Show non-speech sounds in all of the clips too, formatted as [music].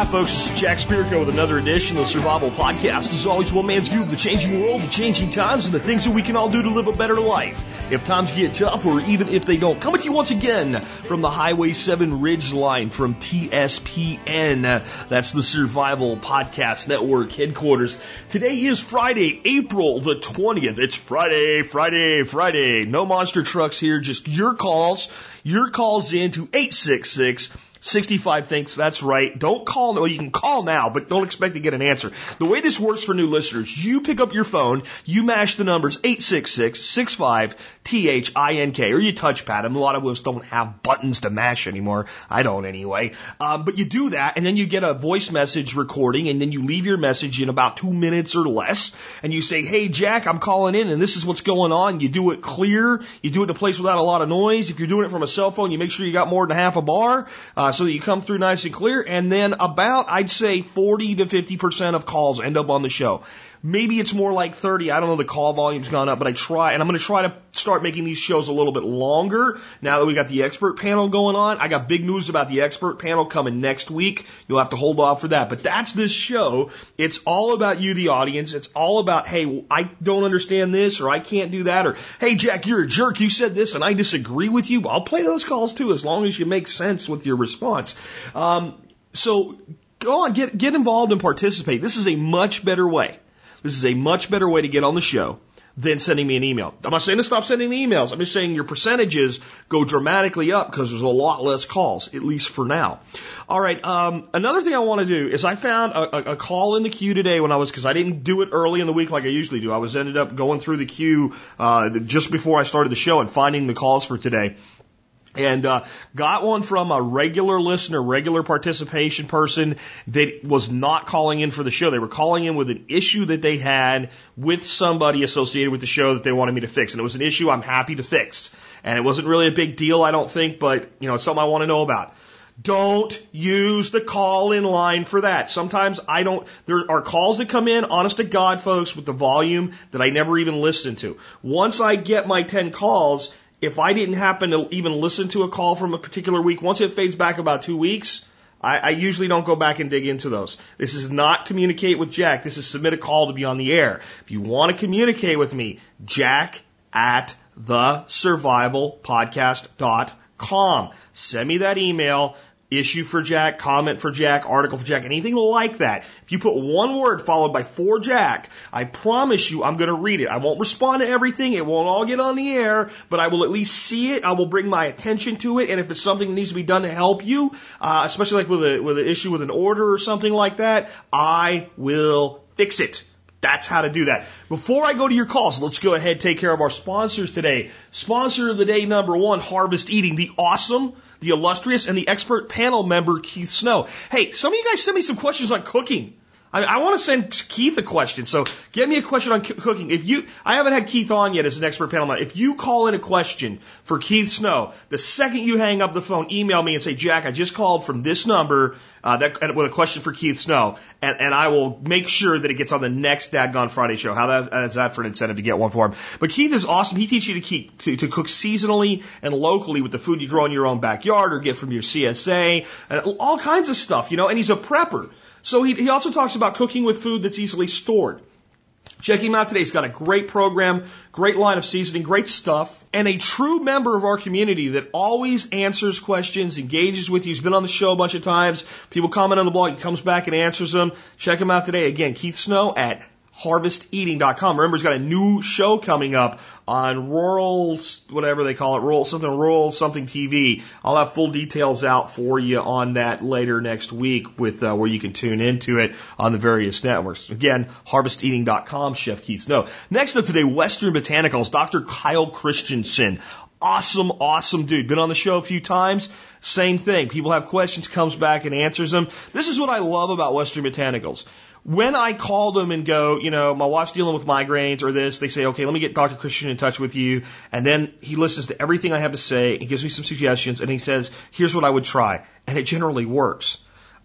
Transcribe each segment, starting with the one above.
Hi, folks. This is Jack Spirko with another edition of the Survival Podcast. As always, one man's view of the changing world, the changing times, and the things that we can all do to live a better life. If times get tough, or even if they don't, come with you once again from the Highway 7 Ridge Line from TSPN. That's the Survival Podcast Network headquarters. Today is Friday, April the 20th. It's Friday, Friday, Friday. No monster trucks here, just your calls. Your calls in to 866 65 thinks that's right. Don't call. Well, you can call now, but don't expect to get an answer. The way this works for new listeners, you pick up your phone, you mash the numbers 866-65-T-H-I-N-K, or you touchpad them. A lot of us don't have buttons to mash anymore. I don't anyway. Um, but you do that, and then you get a voice message recording, and then you leave your message in about two minutes or less, and you say, hey, Jack, I'm calling in, and this is what's going on. You do it clear. You do it in a place without a lot of noise. If you're doing it from a cell phone, you make sure you got more than half a bar. Uh, Uh, so that you come through nice and clear. And then about, I'd say 40 to 50% of calls end up on the show. Maybe it's more like 30. I don't know. The call volume's gone up, but I try, and I'm going to try to start making these shows a little bit longer now that we got the expert panel going on. I got big news about the expert panel coming next week. You'll have to hold off for that. But that's this show. It's all about you, the audience. It's all about, hey, I don't understand this, or I can't do that, or hey, Jack, you're a jerk. You said this, and I disagree with you. I'll play those calls too, as long as you make sense with your response. Um, so go on, get get involved and participate. This is a much better way this is a much better way to get on the show than sending me an email. I'm not saying to stop sending the emails. I'm just saying your percentages go dramatically up because there's a lot less calls, at least for now. All right. Um, another thing I want to do is I found a, a, call in the queue today when I was because I didn't do it early in the week like I usually do. I was ended up going through the queue uh, just before I started the show and finding the calls for today. And uh, got one from a regular listener, regular participation person that was not calling in for the show. They were calling in with an issue that they had with somebody associated with the show that they wanted me to fix. And it was an issue I'm happy to fix. And it wasn't really a big deal, I don't think, but you know, it's something I want to know about. Don't use the call in line for that. Sometimes I don't, there are calls that come in, honest to God, folks, with the volume that I never even listen to. Once I get my 10 calls, if I didn't happen to even listen to a call from a particular week, once it fades back about two weeks, I, I usually don't go back and dig into those. This is not communicate with Jack. This is submit a call to be on the air. If you want to communicate with me, Jack at the survivalpodcast.com. Send me that email issue for Jack, comment for Jack, article for Jack, anything like that. If you put one word followed by for Jack, I promise you I'm going to read it. I won't respond to everything. It won't all get on the air, but I will at least see it. I will bring my attention to it. And if it's something that needs to be done to help you, uh, especially like with a, with an issue with an order or something like that, I will fix it. That's how to do that. Before I go to your calls, let's go ahead and take care of our sponsors today. Sponsor of the day number one, Harvest Eating, the awesome, the illustrious, and the expert panel member, Keith Snow. Hey, some of you guys sent me some questions on cooking. I, I want to send Keith a question. So get me a question on cooking. If you, I haven't had Keith on yet as an expert panel. If you call in a question for Keith Snow, the second you hang up the phone, email me and say, Jack, I just called from this number, uh, that, with a question for Keith Snow, and, and I will make sure that it gets on the next Dadgone Friday show. How that, is that for an incentive to get one for him? But Keith is awesome. He teaches you to keep, to, to cook seasonally and locally with the food you grow in your own backyard or get from your CSA and all kinds of stuff, you know, and he's a prepper. So he, he also talks about cooking with food that's easily stored. Check him out today. He's got a great program, great line of seasoning, great stuff, and a true member of our community that always answers questions, engages with you. He's been on the show a bunch of times. People comment on the blog. He comes back and answers them. Check him out today. Again, Keith Snow at harvesteating.com. Remember, he's got a new show coming up on rural, whatever they call it, rural, something rural, something TV. I'll have full details out for you on that later next week with uh, where you can tune into it on the various networks. Again, harvesteating.com, Chef Keith Snow. Next up today, Western Botanicals, Dr. Kyle Christensen. Awesome, awesome dude. Been on the show a few times. Same thing. People have questions, comes back and answers them. This is what I love about Western Botanicals when I call them and go, you know, my wife's dealing with migraines or this, they say, okay, let me get Dr. Christian in touch with you. And then he listens to everything I have to say. He gives me some suggestions and he says, here's what I would try. And it generally works.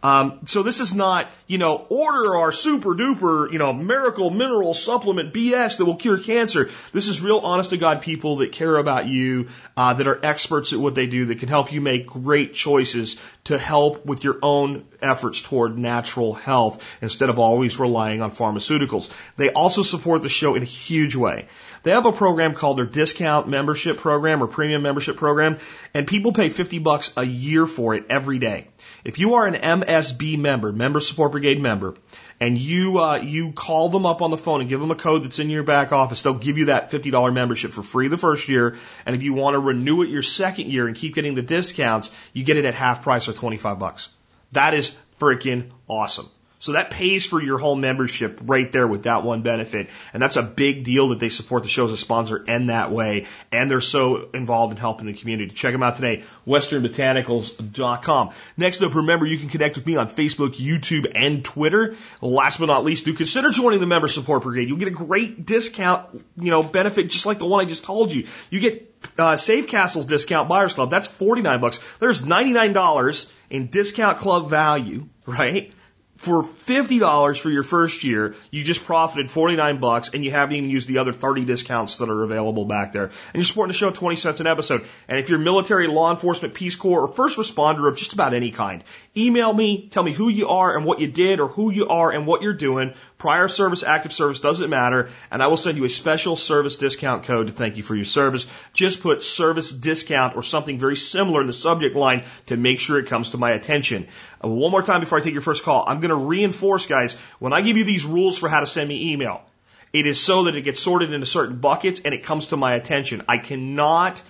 Um, so this is not, you know, order our super duper, you know, miracle mineral supplement BS that will cure cancer. This is real honest to God people that care about you, uh, that are experts at what they do, that can help you make great choices to help with your own efforts toward natural health instead of always relying on pharmaceuticals. They also support the show in a huge way. They have a program called their discount membership program or premium membership program, and people pay 50 bucks a year for it every day. If you are an MSB member, Member Support Brigade member, and you uh, you call them up on the phone and give them a code that's in your back office, they'll give you that fifty dollar membership for free the first year. And if you want to renew it your second year and keep getting the discounts, you get it at half price or twenty five bucks. That is freaking awesome. So that pays for your whole membership right there with that one benefit. And that's a big deal that they support the show as a sponsor and that way. And they're so involved in helping the community. Check them out today, westernbotanicals.com. Next up, remember you can connect with me on Facebook, YouTube, and Twitter. Last but not least, do consider joining the member support brigade. You'll get a great discount, you know, benefit just like the one I just told you. You get uh, Save Castle's discount buyers club. That's 49 bucks. There's $99 in discount club value, right? For $50 for your first year, you just profited 49 bucks and you haven't even used the other 30 discounts that are available back there. And you're supporting the show 20 cents an episode. And if you're military, law enforcement, Peace Corps, or first responder of just about any kind, email me, tell me who you are and what you did or who you are and what you're doing. Prior service, active service, doesn't matter. And I will send you a special service discount code to thank you for your service. Just put service discount or something very similar in the subject line to make sure it comes to my attention. Uh, one more time before I take your first call, I'm going to reinforce, guys, when I give you these rules for how to send me email, it is so that it gets sorted into certain buckets and it comes to my attention. I cannot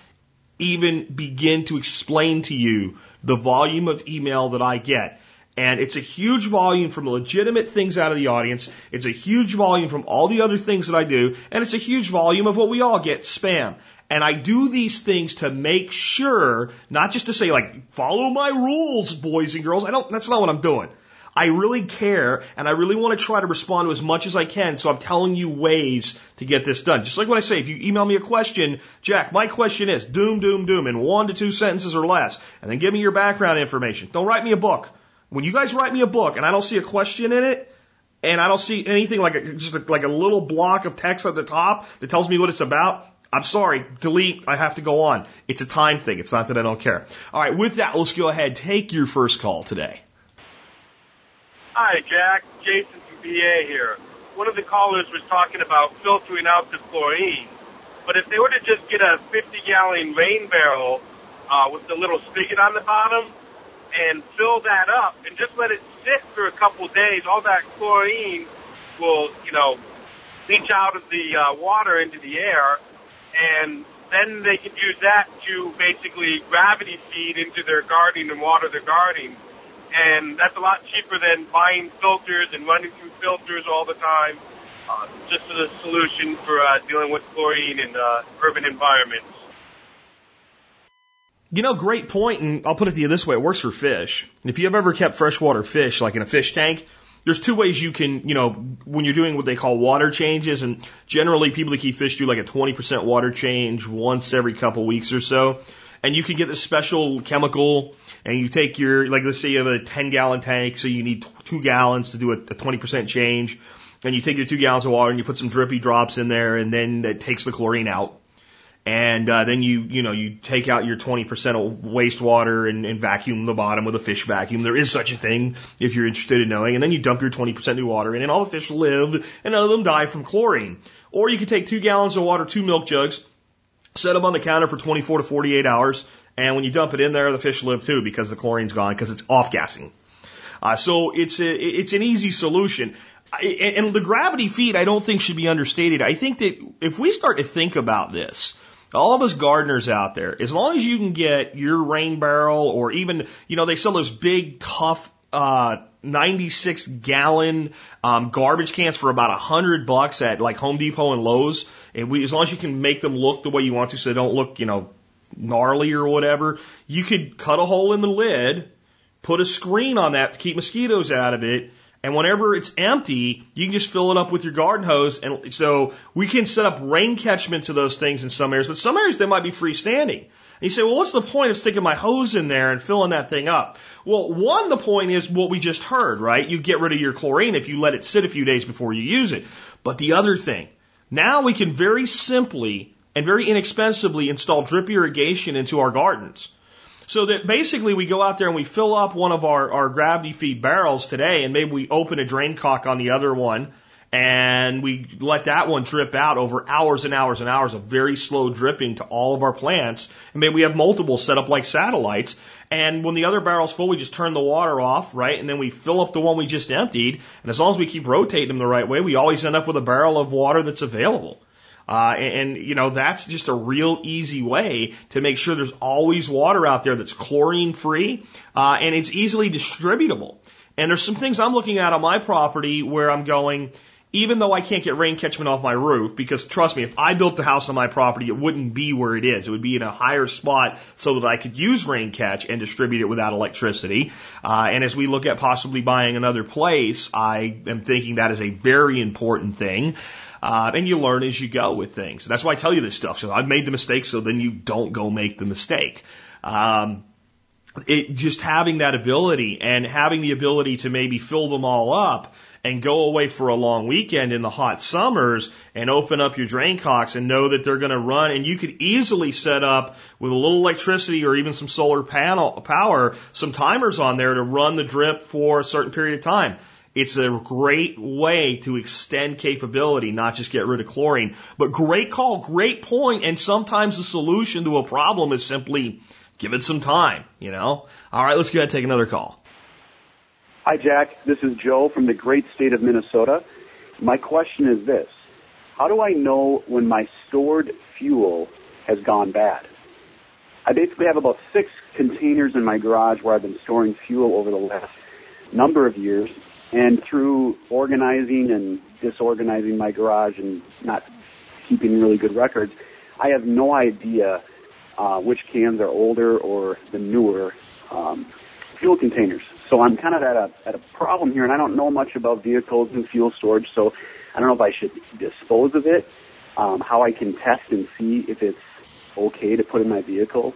even begin to explain to you the volume of email that I get. And it's a huge volume from legitimate things out of the audience. It's a huge volume from all the other things that I do. And it's a huge volume of what we all get, spam. And I do these things to make sure, not just to say like, follow my rules, boys and girls. I don't, that's not what I'm doing. I really care and I really want to try to respond to as much as I can. So I'm telling you ways to get this done. Just like when I say, if you email me a question, Jack, my question is doom, doom, doom in one to two sentences or less. And then give me your background information. Don't write me a book. When you guys write me a book and I don't see a question in it, and I don't see anything like a, just a, like a little block of text at the top that tells me what it's about, I'm sorry, delete, I have to go on. It's a time thing. It's not that I don't care. All right, with that, let's go ahead. Take your first call today. Hi, Jack. Jason from PA here. One of the callers was talking about filtering out the chlorine. But if they were to just get a 50 gallon rain barrel uh, with the little spigot on the bottom and fill that up and just let it sit for a couple days, all that chlorine will, you know, leach out of the uh, water into the air and then they can use that to basically gravity feed into their gardening and water their gardening. And that's a lot cheaper than buying filters and running through filters all the time. Uh, just as a solution for uh, dealing with chlorine in uh, urban environments. You know, great point, and I'll put it to you this way: it works for fish. If you have ever kept freshwater fish, like in a fish tank, there's two ways you can, you know, when you're doing what they call water changes, and generally people that keep fish do like a 20% water change once every couple weeks or so. And you can get this special chemical, and you take your, like let's say you have a 10 gallon tank, so you need two gallons to do a, a 20% change. And you take your two gallons of water and you put some drippy drops in there, and then it takes the chlorine out and uh, then you you know you take out your 20% of wastewater and, and vacuum the bottom with a fish vacuum. There is such a thing if you're interested in knowing, and then you dump your 20% new water in, and all the fish live, and none of them die from chlorine. Or you could take two gallons of water, two milk jugs, set them on the counter for 24 to 48 hours, and when you dump it in there, the fish live too because the chlorine's gone because it's off gassing. Uh, so it's a, it's an easy solution. And the gravity feed, I don't think should be understated. I think that if we start to think about this, all of us gardeners out there, as long as you can get your rain barrel or even, you know, they sell those big, tough, uh, 96 gallon um, garbage cans for about a hundred bucks at like Home Depot and Lowe's. If we, as long as you can make them look the way you want to, so they don't look, you know, gnarly or whatever, you could cut a hole in the lid, put a screen on that to keep mosquitoes out of it, and whenever it's empty, you can just fill it up with your garden hose. And so we can set up rain catchment to those things in some areas, but some areas they might be freestanding. And you say, well, what's the point of sticking my hose in there and filling that thing up? Well, one, the point is what we just heard, right? You get rid of your chlorine if you let it sit a few days before you use it. But the other thing, now we can very simply and very inexpensively install drip irrigation into our gardens. So that basically we go out there and we fill up one of our, our gravity feed barrels today and maybe we open a drain cock on the other one and we let that one drip out over hours and hours and hours of very slow dripping to all of our plants. And maybe we have multiple set up like satellites. And when the other barrel's full, we just turn the water off, right? And then we fill up the one we just emptied. And as long as we keep rotating them the right way, we always end up with a barrel of water that's available. Uh, and, you know, that's just a real easy way to make sure there's always water out there that's chlorine free, uh, and it's easily distributable. And there's some things I'm looking at on my property where I'm going, even though I can't get rain catchment off my roof, because trust me, if I built the house on my property, it wouldn't be where it is. It would be in a higher spot so that I could use rain catch and distribute it without electricity. Uh, and as we look at possibly buying another place, I am thinking that is a very important thing. Uh, and you learn as you go with things. That's why I tell you this stuff. So I've made the mistake, so then you don't go make the mistake. Um, it just having that ability and having the ability to maybe fill them all up and go away for a long weekend in the hot summers and open up your drain cocks and know that they're going to run and you could easily set up with a little electricity or even some solar panel power some timers on there to run the drip for a certain period of time it's a great way to extend capability, not just get rid of chlorine. But great call, great point, and sometimes the solution to a problem is simply give it some time, you know? All right, let's go ahead and take another call. Hi, Jack. This is Joe from the great state of Minnesota. My question is this. How do I know when my stored fuel has gone bad? I basically have about six containers in my garage where I've been storing fuel over the last number of years, and through organizing and disorganizing my garage and not keeping really good records, I have no idea uh, which cans are older or the newer um, fuel containers. So I'm kind of at a at a problem here, and I don't know much about vehicles and fuel storage. So I don't know if I should dispose of it, um, how I can test and see if it's okay to put in my vehicle.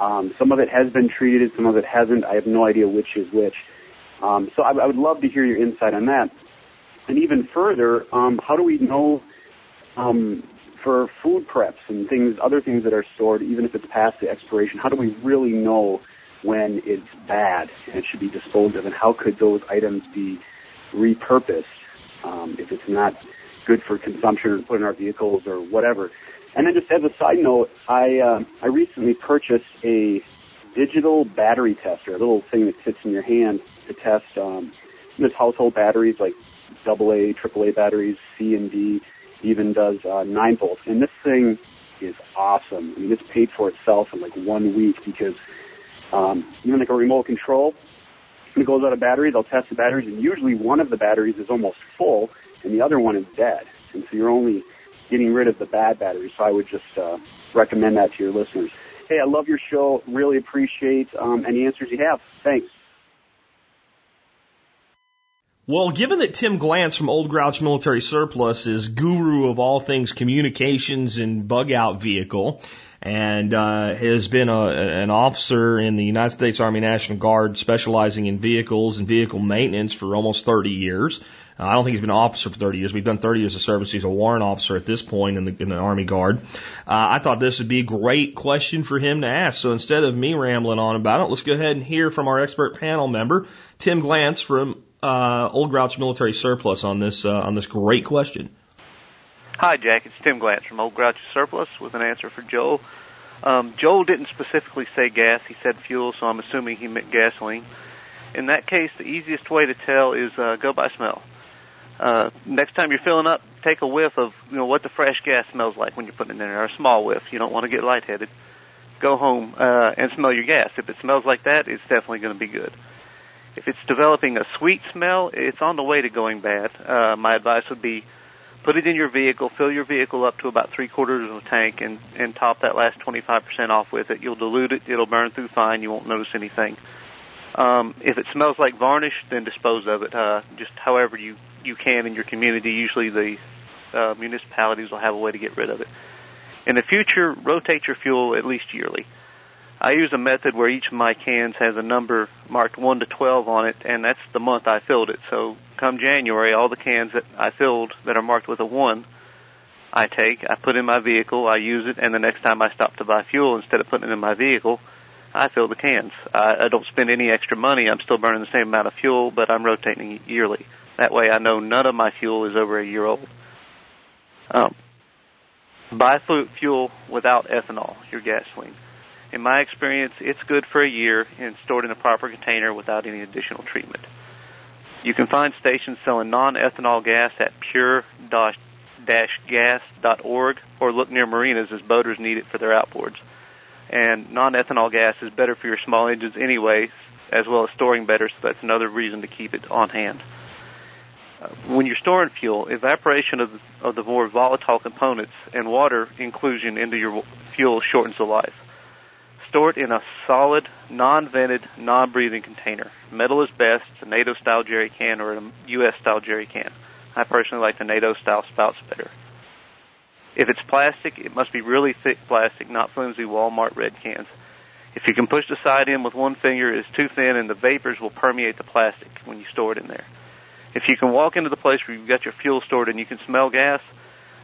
Um, some of it has been treated, some of it hasn't. I have no idea which is which. Um, so I, I would love to hear your insight on that. And even further, um, how do we know um, for food preps and things, other things that are stored, even if it's past the expiration? How do we really know when it's bad and it should be disposed of? And how could those items be repurposed um, if it's not good for consumption or put in our vehicles or whatever? And then just as a side note, I uh, I recently purchased a digital battery tester, a little thing that fits in your hand to test um, this household batteries like AA, AAA batteries, C and D, even does uh, 9 volts. And this thing is awesome. I mean, it's paid for itself in like one week because um, even like a remote control, it goes out of batteries, I'll test the batteries, and usually one of the batteries is almost full, and the other one is dead. And so you're only getting rid of the bad batteries. So I would just uh, recommend that to your listeners. Hey, I love your show. Really appreciate um, any answers you have. Thanks. Well, given that Tim Glantz from Old Grouch Military Surplus is guru of all things communications and bug out vehicle, and uh, has been a, an officer in the United States Army National Guard specializing in vehicles and vehicle maintenance for almost 30 years. Uh, I don't think he's been an officer for 30 years. We've done 30 years of service. He's a warrant officer at this point in the, in the Army Guard. Uh, I thought this would be a great question for him to ask. So instead of me rambling on about it, let's go ahead and hear from our expert panel member, Tim Glantz from uh, Old Grouch Military Surplus on this uh, on this great question. Hi, Jack. It's Tim Glantz from Old Grouch Surplus with an answer for Joel. Um, Joel didn't specifically say gas; he said fuel, so I'm assuming he meant gasoline. In that case, the easiest way to tell is uh, go by smell. Uh, next time you're filling up, take a whiff of you know what the fresh gas smells like when you're putting it in there, a small whiff. You don't want to get lightheaded. Go home uh, and smell your gas. If it smells like that, it's definitely going to be good. If it's developing a sweet smell, it's on the way to going bad. Uh, my advice would be put it in your vehicle, fill your vehicle up to about three quarters of a tank, and, and top that last 25% off with it. You'll dilute it, it'll burn through fine, you won't notice anything. Um, if it smells like varnish, then dispose of it, uh, just however you, you can in your community. Usually the uh, municipalities will have a way to get rid of it. In the future, rotate your fuel at least yearly. I use a method where each of my cans has a number marked 1 to 12 on it, and that's the month I filled it. So come January, all the cans that I filled that are marked with a 1, I take, I put in my vehicle, I use it, and the next time I stop to buy fuel, instead of putting it in my vehicle, I fill the cans. I, I don't spend any extra money. I'm still burning the same amount of fuel, but I'm rotating yearly. That way I know none of my fuel is over a year old. Um, buy fuel without ethanol, your gasoline. In my experience, it's good for a year and stored in a proper container without any additional treatment. You can find stations selling non-ethanol gas at pure-gas.org or look near marinas as boaters need it for their outboards. And non-ethanol gas is better for your small engines anyway, as well as storing better, so that's another reason to keep it on hand. Uh, when you're storing fuel, evaporation of of the more volatile components and water inclusion into your fuel shortens the life. Store it in a solid, non-vented, non-breathing container. Metal is best, a NATO style jerry can or a US style jerry can. I personally like the NATO style spouts better. If it's plastic, it must be really thick plastic, not flimsy Walmart red cans. If you can push the side in with one finger, it's too thin and the vapors will permeate the plastic when you store it in there. If you can walk into the place where you've got your fuel stored and you can smell gas,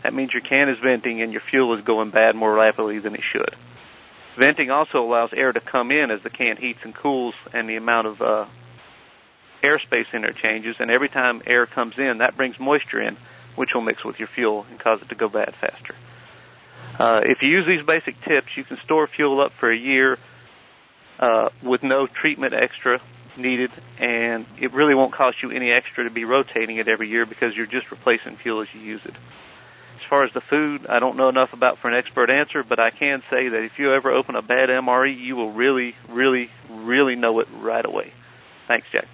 that means your can is venting and your fuel is going bad more rapidly than it should. Venting also allows air to come in as the can heats and cools and the amount of uh, airspace in there changes. And every time air comes in, that brings moisture in, which will mix with your fuel and cause it to go bad faster. Uh, if you use these basic tips, you can store fuel up for a year uh, with no treatment extra needed, and it really won't cost you any extra to be rotating it every year because you're just replacing fuel as you use it. As far as the food, I don't know enough about for an expert answer, but I can say that if you ever open a bad MRE, you will really, really, really know it right away. Thanks, Jack.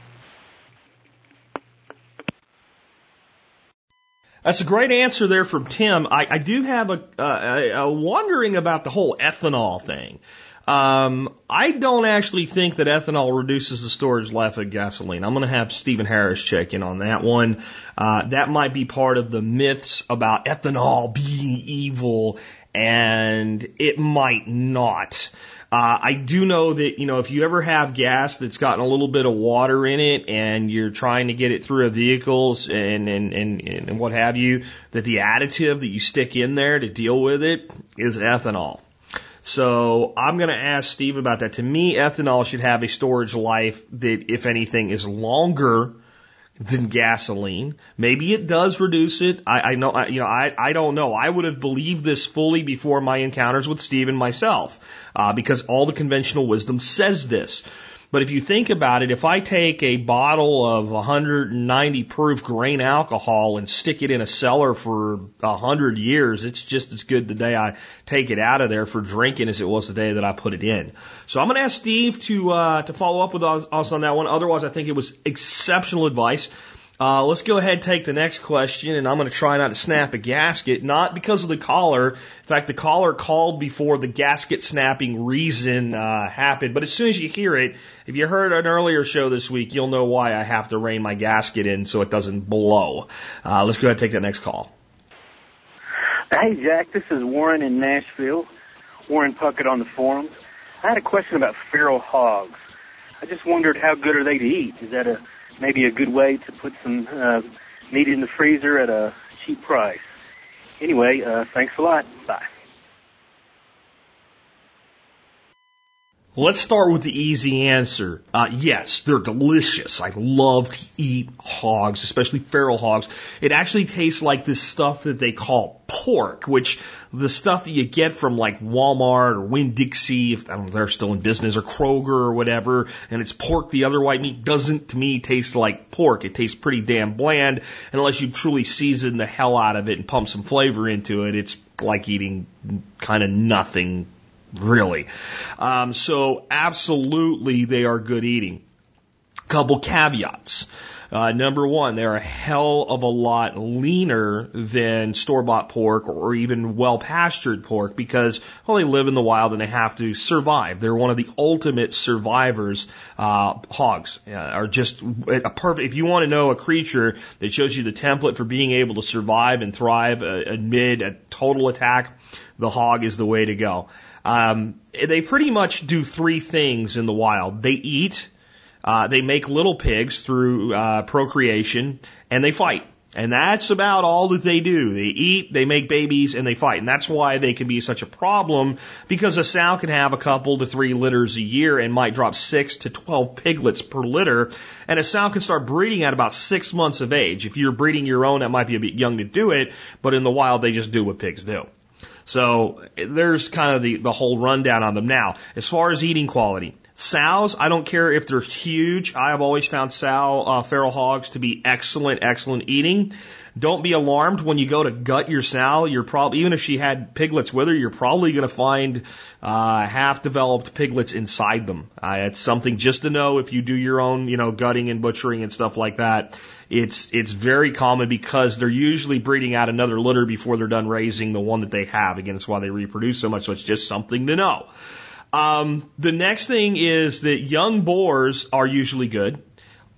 That's a great answer there from Tim. I, I do have a, uh, a, a wondering about the whole ethanol thing. Um, I don't actually think that ethanol reduces the storage life of gasoline. I'm going to have Steven Harris check in on that one. Uh, that might be part of the myths about ethanol being evil, and it might not. Uh, I do know that, you know, if you ever have gas that's gotten a little bit of water in it and you're trying to get it through a vehicle and, and, and, and what have you, that the additive that you stick in there to deal with it is ethanol. So I'm going to ask Steve about that. To me, ethanol should have a storage life that, if anything, is longer than gasoline. Maybe it does reduce it. I, I know, I, you know, I, I don't know. I would have believed this fully before my encounters with Steve and myself, uh, because all the conventional wisdom says this. But if you think about it, if I take a bottle of 190 proof grain alcohol and stick it in a cellar for 100 years, it's just as good the day I take it out of there for drinking as it was the day that I put it in. So I'm going to ask Steve to uh, to follow up with us, us on that one. Otherwise, I think it was exceptional advice. Uh, let's go ahead and take the next question, and I'm going to try not to snap a gasket, not because of the caller. In fact, the caller called before the gasket snapping reason uh, happened. But as soon as you hear it, if you heard an earlier show this week, you'll know why I have to rein my gasket in so it doesn't blow. Uh, let's go ahead and take that next call. Hey, Jack, this is Warren in Nashville. Warren Puckett on the forums. I had a question about feral hogs. I just wondered how good are they to eat? Is that a maybe a good way to put some uh, meat in the freezer at a cheap price. Anyway, uh, thanks a lot. Bye. Let's start with the easy answer. Uh, yes, they're delicious. I love to eat hogs, especially feral hogs. It actually tastes like this stuff that they call pork, which the stuff that you get from like Walmart or Winn-Dixie, if I don't know, they're still in business, or Kroger or whatever, and it's pork. The other white meat doesn't, to me, taste like pork. It tastes pretty damn bland, and unless you truly season the hell out of it and pump some flavor into it, it's like eating kind of nothing really. Um, so absolutely they are good eating. Couple caveats. Uh, number one, they're a hell of a lot leaner than store-bought pork or even well-pastured pork because, well, they live in the wild and they have to survive. They're one of the ultimate survivors. Uh, hogs uh, are just a perfect. If you want to know a creature that shows you the template for being able to survive and thrive uh, amid a total attack, the hog is the way to go. Um, they pretty much do three things in the wild. They eat, uh, they make little pigs through uh, procreation, and they fight. And that's about all that they do. They eat, they make babies, and they fight. And that's why they can be such a problem because a sow can have a couple to three litters a year and might drop six to 12 piglets per litter. And a sow can start breeding at about six months of age. If you're breeding your own, that might be a bit young to do it, but in the wild, they just do what pigs do. So there's kind of the, the whole rundown on them. Now, as far as eating quality, sows, I don't care if they're huge. I have always found sow uh, feral hogs to be excellent, excellent eating. Don't be alarmed when you go to gut your sow. You're probably even if she had piglets with her, you're probably going to find uh, half developed piglets inside them. Uh, it's something just to know if you do your own, you know, gutting and butchering and stuff like that. It's it's very common because they're usually breeding out another litter before they're done raising the one that they have. Again, that's why they reproduce so much. So it's just something to know. Um, the next thing is that young boars are usually good.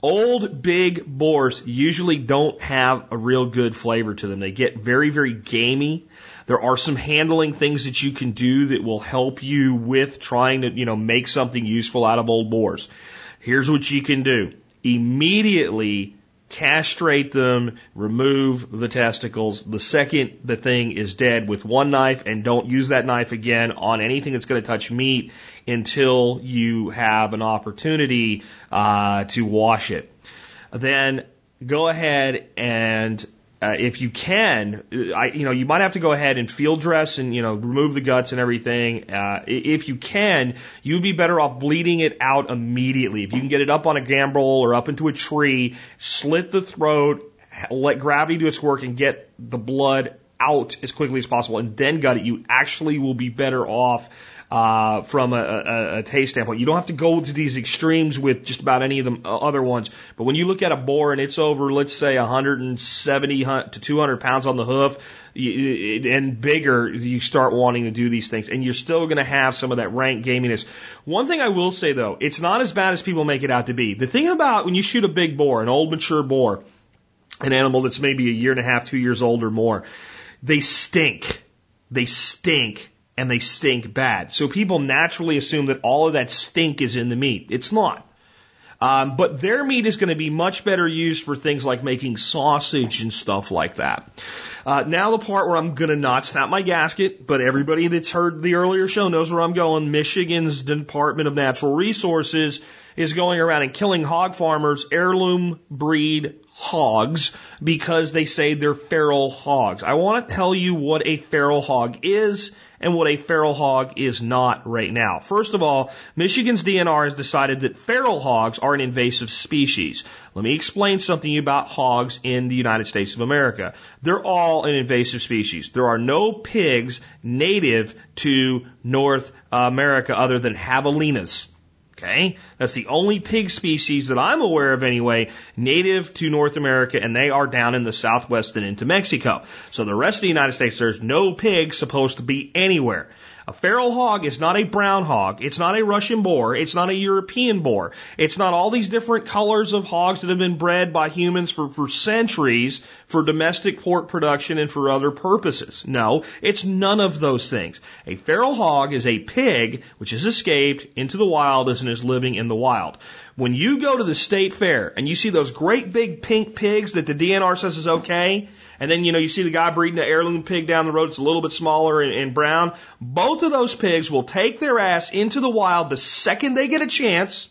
Old big boars usually don't have a real good flavor to them. They get very, very gamey. There are some handling things that you can do that will help you with trying to, you know, make something useful out of old boars. Here's what you can do. Immediately castrate them, remove the testicles. The second the thing is dead with one knife and don't use that knife again on anything that's going to touch meat until you have an opportunity uh, to wash it. Then go ahead and uh, if you can, I, you know, you might have to go ahead and field dress and, you know, remove the guts and everything. Uh, if you can, you'd be better off bleeding it out immediately. If you can get it up on a gambrel or up into a tree, slit the throat, let gravity do its work and get the blood out as quickly as possible and then gut it, you actually will be better off uh, from a, a, a taste standpoint. You don't have to go to these extremes with just about any of the other ones. But when you look at a boar and it's over, let's say 170 to 200 pounds on the hoof and bigger, you start wanting to do these things. And you're still going to have some of that rank gaminess. One thing I will say though, it's not as bad as people make it out to be. The thing about when you shoot a big boar, an old mature boar, an animal that's maybe a year and a half, two years old or more, they stink. They stink and they stink bad. So people naturally assume that all of that stink is in the meat. It's not. Um, but their meat is going to be much better used for things like making sausage and stuff like that. Uh, now the part where I'm going to not snap my gasket, but everybody that's heard the earlier show knows where I'm going. Michigan's Department of Natural Resources is going around and killing hog farmers, heirloom breed hogs, because they say they're feral hogs. I want to tell you what a feral hog is and what a feral hog is not right now. First of all, Michigan's DNR has decided that feral hogs are an invasive species. Let me explain something about hogs in the United States of America. They're all an invasive species. There are no pigs native to North America other than javelinas. Okay? That's the only pig species that I'm aware of anyway, native to North America, and they are down in the southwest and into Mexico. So the rest of the United States, there's no pig supposed to be anywhere. A feral hog is not a brown hog. It's not a Russian boar. It's not a European boar. It's not all these different colors of hogs that have been bred by humans for, for centuries for domestic pork production and for other purposes. No, it's none of those things. A feral hog is a pig which has escaped into the wild and is living in the wild. When you go to the state fair and you see those great big pink pigs that the DNR says is okay, and then, you know, you see the guy breeding the heirloom pig down the road. It's a little bit smaller and, and brown. Both of those pigs will take their ass into the wild the second they get a chance.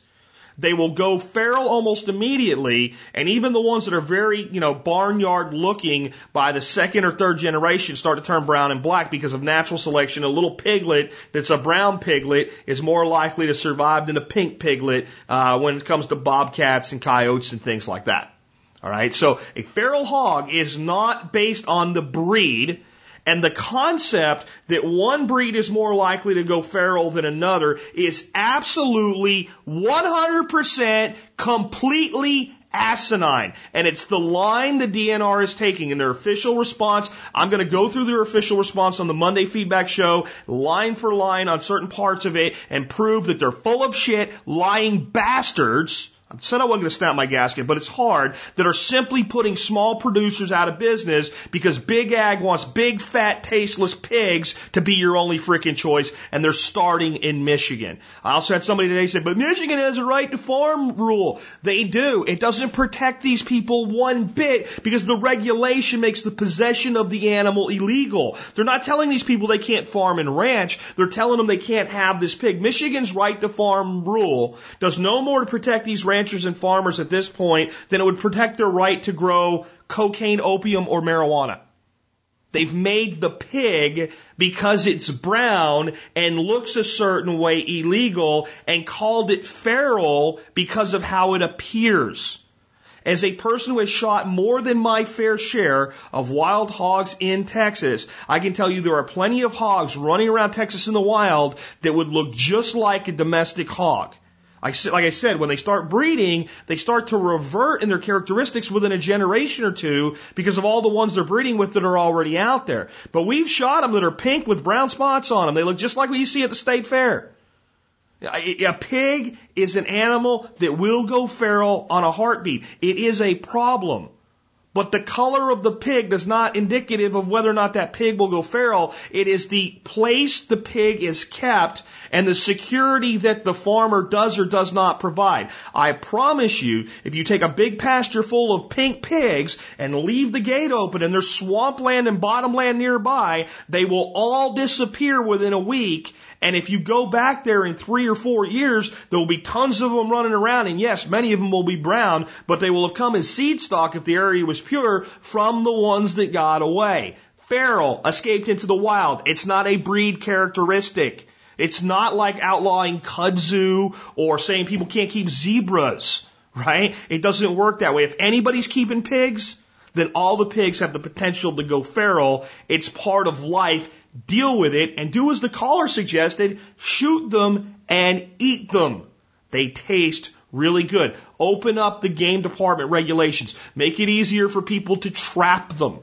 They will go feral almost immediately, and even the ones that are very, you know, barnyard looking by the second or third generation start to turn brown and black because of natural selection. A little piglet that's a brown piglet is more likely to survive than a pink piglet uh, when it comes to bobcats and coyotes and things like that. All right. So a feral hog is not based on the breed and the concept that one breed is more likely to go feral than another is absolutely 100% completely asinine. And it's the line the DNR is taking in their official response. I'm going to go through their official response on the Monday feedback show, line for line on certain parts of it, and prove that they're full of shit, lying bastards I said I wasn't going to snap my gasket, but it's hard that are simply putting small producers out of business because big ag wants big fat tasteless pigs to be your only freaking choice and they're starting in Michigan. I also had somebody today say, but Michigan has a right to farm rule. They do. It doesn't protect these people one bit because the regulation makes the possession of the animal illegal. They're not telling these people they can't farm and ranch. They're telling them they can't have this pig. Michigan's right to farm rule does no more to protect these ranchers and farmers at this point than it would protect their right to grow cocaine, opium, or marijuana. They've made the pig because it's brown and looks a certain way illegal and called it feral because of how it appears. As a person who has shot more than my fair share of wild hogs in Texas, I can tell you there are plenty of hogs running around Texas in the wild that would look just like a domestic hog. I like I said, when they start breeding, they start to revert in their characteristics within a generation or two because of all the ones they're breeding with that are already out there. But we've shot them that are pink with brown spots on them. They look just like what you see at the state fair. A pig is an animal that will go feral on a heartbeat. It is a problem. But the color of the pig is not indicative of whether or not that pig will go feral. It is the place the pig is kept and the security that the farmer does or does not provide. I promise you, if you take a big pasture full of pink pigs and leave the gate open and there's swampland and bottomland nearby, they will all disappear within a week and if you go back there in three or four years, there will be tons of them running around. And yes, many of them will be brown, but they will have come as seed stock if the area was pure from the ones that got away. Feral escaped into the wild. It's not a breed characteristic. It's not like outlawing kudzu or saying people can't keep zebras, right? It doesn't work that way. If anybody's keeping pigs, then all the pigs have the potential to go feral. It's part of life deal with it, and do as the caller suggested, shoot them and eat them. They taste really good. Open up the game department regulations. Make it easier for people to trap them.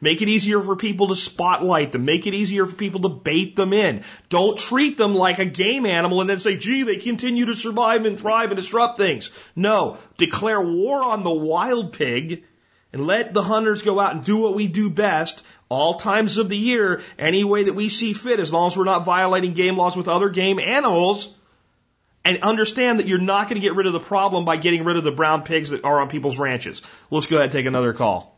Make it easier for people to spotlight them. Make it easier for people to bait them in. Don't treat them like a game animal and then say, gee, they continue to survive and thrive and disrupt things. No. Declare war on the wild pig and let the hunters go out and do what we do best all times of the year, any way that we see fit, as long as we're not violating game laws with other game animals. And understand that you're not going to get rid of the problem by getting rid of the brown pigs that are on people's ranches. Let's go ahead and take another call.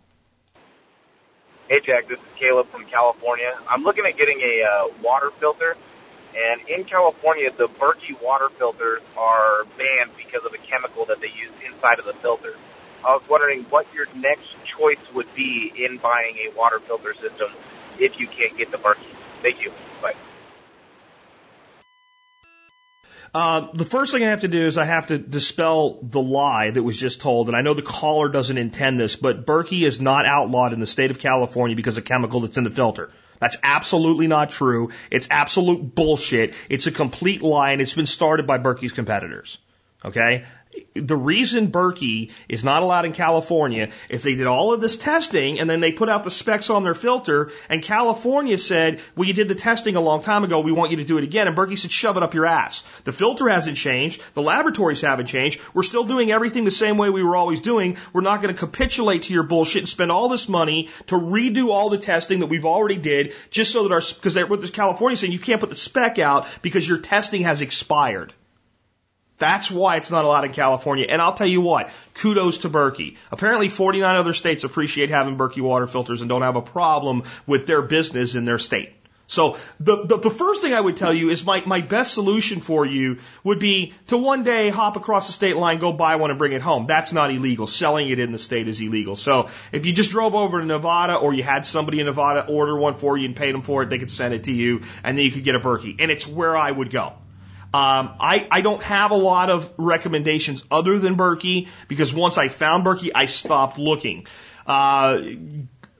Hey, Jack, this is Caleb from California. I'm looking at getting a uh, water filter, and in California, the Berkey water filters are banned because of a chemical that they use inside of the filter. I was wondering what your next choice would be in buying a water filter system if you can't get the Berkey. Thank you. Bye. Uh, the first thing I have to do is I have to dispel the lie that was just told, and I know the caller doesn't intend this, but Berkey is not outlawed in the state of California because of chemical that's in the filter. That's absolutely not true. It's absolute bullshit. It's a complete lie, and it's been started by Berkey's competitors. Okay? the reason Berkey is not allowed in California is they did all of this testing and then they put out the specs on their filter and California said, well, you did the testing a long time ago. We want you to do it again. And Berkey said, shove it up your ass. The filter hasn't changed. The laboratories haven't changed. We're still doing everything the same way we were always doing. We're not going to capitulate to your bullshit and spend all this money to redo all the testing that we've already did just so that our, because what California saying, you can't put the spec out because your testing has expired. That's why it's not allowed in California. And I'll tell you what, kudos to Berkey. Apparently 49 other states appreciate having Berkey water filters and don't have a problem with their business in their state. So the, the, the, first thing I would tell you is my, my best solution for you would be to one day hop across the state line, go buy one and bring it home. That's not illegal. Selling it in the state is illegal. So if you just drove over to Nevada or you had somebody in Nevada order one for you and paid them for it, they could send it to you and then you could get a Berkey. And it's where I would go. Um, I, I don't have a lot of recommendations other than Berkey because once I found Berkey, I stopped looking. Uh,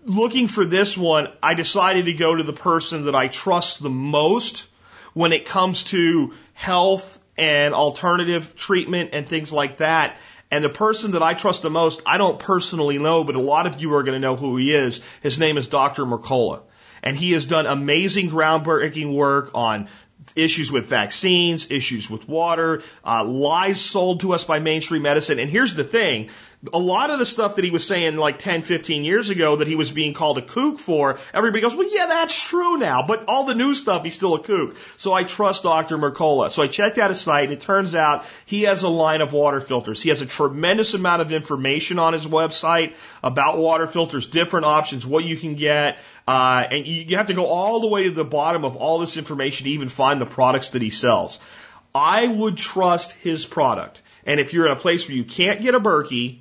looking for this one, I decided to go to the person that I trust the most when it comes to health and alternative treatment and things like that. And the person that I trust the most, I don't personally know, but a lot of you are going to know who he is. His name is Dr. Mercola. And he has done amazing groundbreaking work on issues with vaccines, issues with water, uh, lies sold to us by mainstream medicine. And here's the thing. A lot of the stuff that he was saying like 10, 15 years ago that he was being called a kook for, everybody goes, well, yeah, that's true now. But all the new stuff, he's still a kook. So I trust Dr. Mercola. So I checked out his site and it turns out he has a line of water filters. He has a tremendous amount of information on his website about water filters, different options, what you can get. Uh, and you, you have to go all the way to the bottom of all this information to even find the products that he sells. I would trust his product. And if you're in a place where you can't get a Berkey,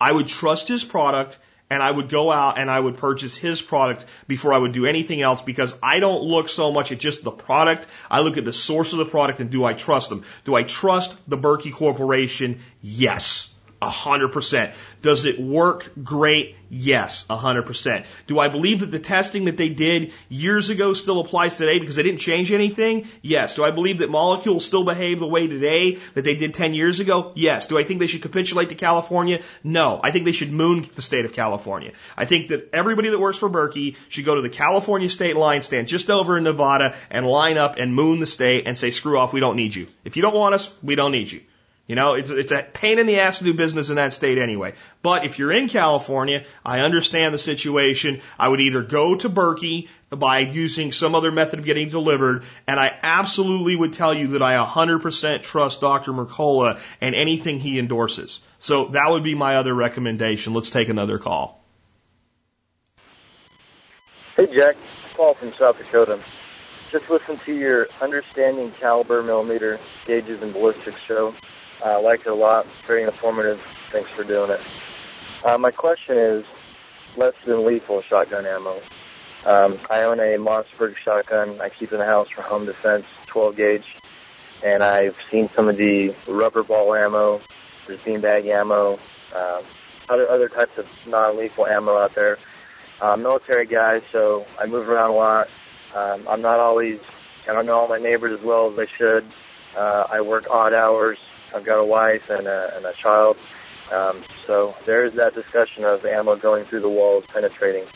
I would trust his product and I would go out and I would purchase his product before I would do anything else because I don't look so much at just the product. I look at the source of the product and do I trust them? Do I trust the Berkey Corporation? Yes. A hundred percent. Does it work great? Yes, a hundred percent. Do I believe that the testing that they did years ago still applies today because they didn't change anything? Yes. Do I believe that molecules still behave the way today that they did 10 years ago? Yes. Do I think they should capitulate to California? No. I think they should moon the state of California. I think that everybody that works for Berkey should go to the California state line stand just over in Nevada and line up and moon the state and say, screw off, we don't need you. If you don't want us, we don't need you. You know, it's, it's a pain in the ass to do business in that state anyway. But if you're in California, I understand the situation. I would either go to Berkey by using some other method of getting delivered, and I absolutely would tell you that I 100% trust Dr. Mercola and anything he endorses. So that would be my other recommendation. Let's take another call. Hey, Jack. Paul from South Dakota. Just listen to your Understanding Caliber Millimeter Gauges and Ballistics show. I uh, liked it a lot. Very informative. Thanks for doing it. Uh, my question is less than lethal shotgun ammo. Um, I own a Mossberg shotgun. I keep in the house for home defense, 12 gauge, and I've seen some of the rubber ball ammo. There's beanbag ammo, um, other other types of non-lethal ammo out there. I'm a military guy, so I move around a lot. Um, I'm not always, I don't know all my neighbors as well as I should. Uh, I work odd hours. I've got a wife and a, and a child. Um, so there is that discussion of the ammo going through the walls, penetrating.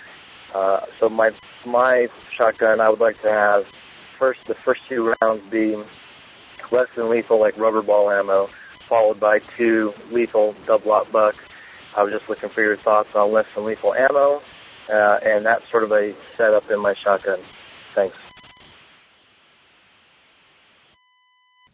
Uh, so my my shotgun, I would like to have first the first two rounds be less than lethal, like rubber ball ammo, followed by two lethal double buck. I was just looking for your thoughts on less than lethal ammo, uh, and that's sort of a setup in my shotgun. Thanks.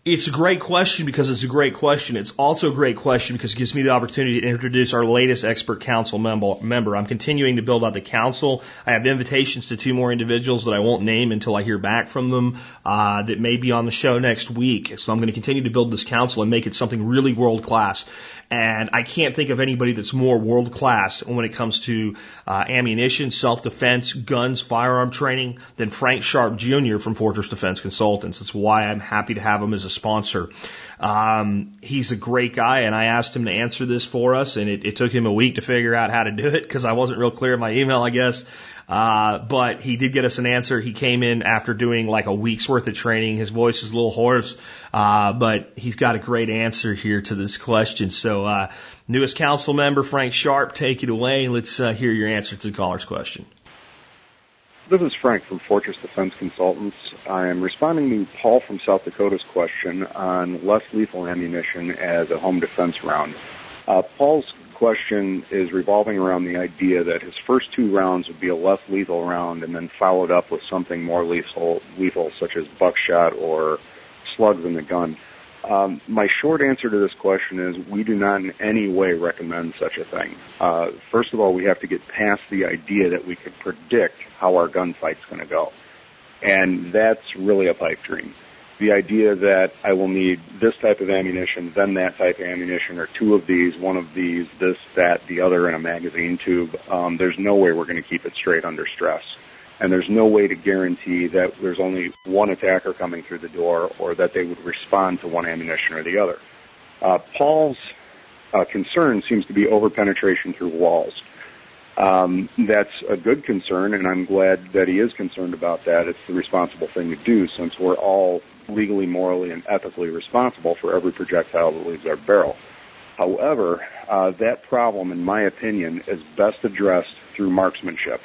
It's a great question because it's a great question. It's also a great question because it gives me the opportunity to introduce our latest expert council member. I'm continuing to build out the council. I have invitations to two more individuals that I won't name until I hear back from them uh, that may be on the show next week. So I'm going to continue to build this council and make it something really world class. And I can't think of anybody that's more world class when it comes to uh, ammunition, self defense, guns, firearm training than Frank Sharp Jr. from Fortress Defense Consultants. That's why I'm happy to have him as a sponsor. Um, he's a great guy, and I asked him to answer this for us, and it, it took him a week to figure out how to do it because I wasn't real clear in my email, I guess. Uh, but he did get us an answer. He came in after doing like a week's worth of training. His voice is a little hoarse, uh, but he's got a great answer here to this question. So, uh, newest council member, Frank Sharp, take it away. Let's uh, hear your answer to the caller's question. This is Frank from Fortress Defense Consultants. I am responding to Paul from South Dakota's question on less lethal ammunition as a home defense round. Uh, Paul's question is revolving around the idea that his first two rounds would be a less lethal round and then followed up with something more lethal, lethal such as buckshot or slugs in the gun. Um, my short answer to this question is we do not in any way recommend such a thing. Uh, first of all, we have to get past the idea that we could predict how our gunfight's going to go. And that's really a pipe dream the idea that I will need this type of ammunition, then that type of ammunition, or two of these, one of these, this, that, the other in a magazine tube, um, there's no way we're going to keep it straight under stress. And there's no way to guarantee that there's only one attacker coming through the door or that they would respond to one ammunition or the other. Uh, Paul's uh, concern seems to be overpenetration through walls. Um, that's a good concern, and I'm glad that he is concerned about that. It's the responsible thing to do since we're all legally, morally, and ethically responsible for every projectile that leaves our barrel. However, uh, that problem, in my opinion, is best addressed through marksmanship.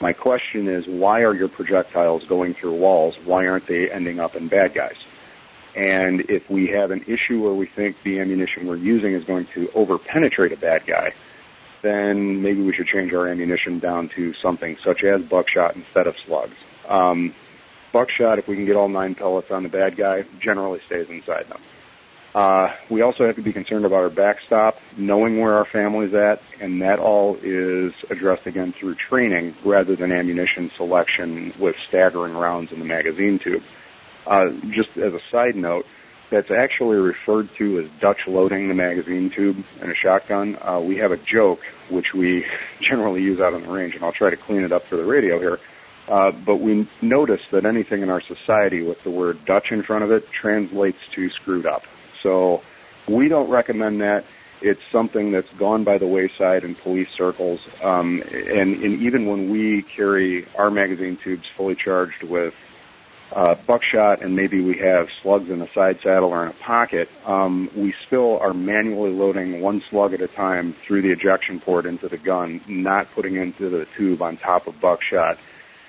My question is, why are your projectiles going through walls? Why aren't they ending up in bad guys? And if we have an issue where we think the ammunition we're using is going to overpenetrate a bad guy, then maybe we should change our ammunition down to something such as buckshot instead of slugs. Um, buckshot, if we can get all nine pellets on the bad guy, generally stays inside them. Uh, we also have to be concerned about our backstop, knowing where our family's at, and that all is addressed again through training rather than ammunition selection with staggering rounds in the magazine tube. Uh, just as a side note, that's actually referred to as Dutch loading the magazine tube in a shotgun. Uh, we have a joke which we [laughs] generally use out on the range, and I'll try to clean it up for the radio here. Uh, but we notice that anything in our society with the word Dutch in front of it translates to screwed up. So we don't recommend that. It's something that's gone by the wayside in police circles. Um, and, and even when we carry our magazine tubes fully charged with uh, buckshot and maybe we have slugs in a side saddle or in a pocket, um, we still are manually loading one slug at a time through the ejection port into the gun, not putting into the tube on top of buckshot.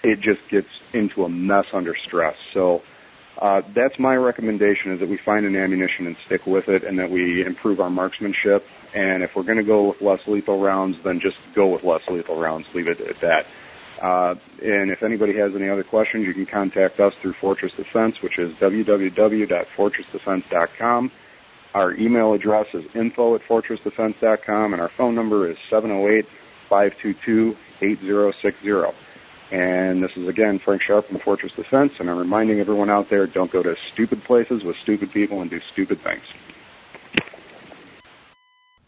It just gets into a mess under stress. So uh, that's my recommendation: is that we find an ammunition and stick with it, and that we improve our marksmanship. And if we're going to go with less lethal rounds, then just go with less lethal rounds. Leave it at that. Uh, and if anybody has any other questions, you can contact us through Fortress Defense, which is www.fortressdefense.com. Our email address is info at fortressdefense.com, and our phone number is 708-522-8060. And this is again Frank Sharp from Fortress Defense, and I'm reminding everyone out there, don't go to stupid places with stupid people and do stupid things.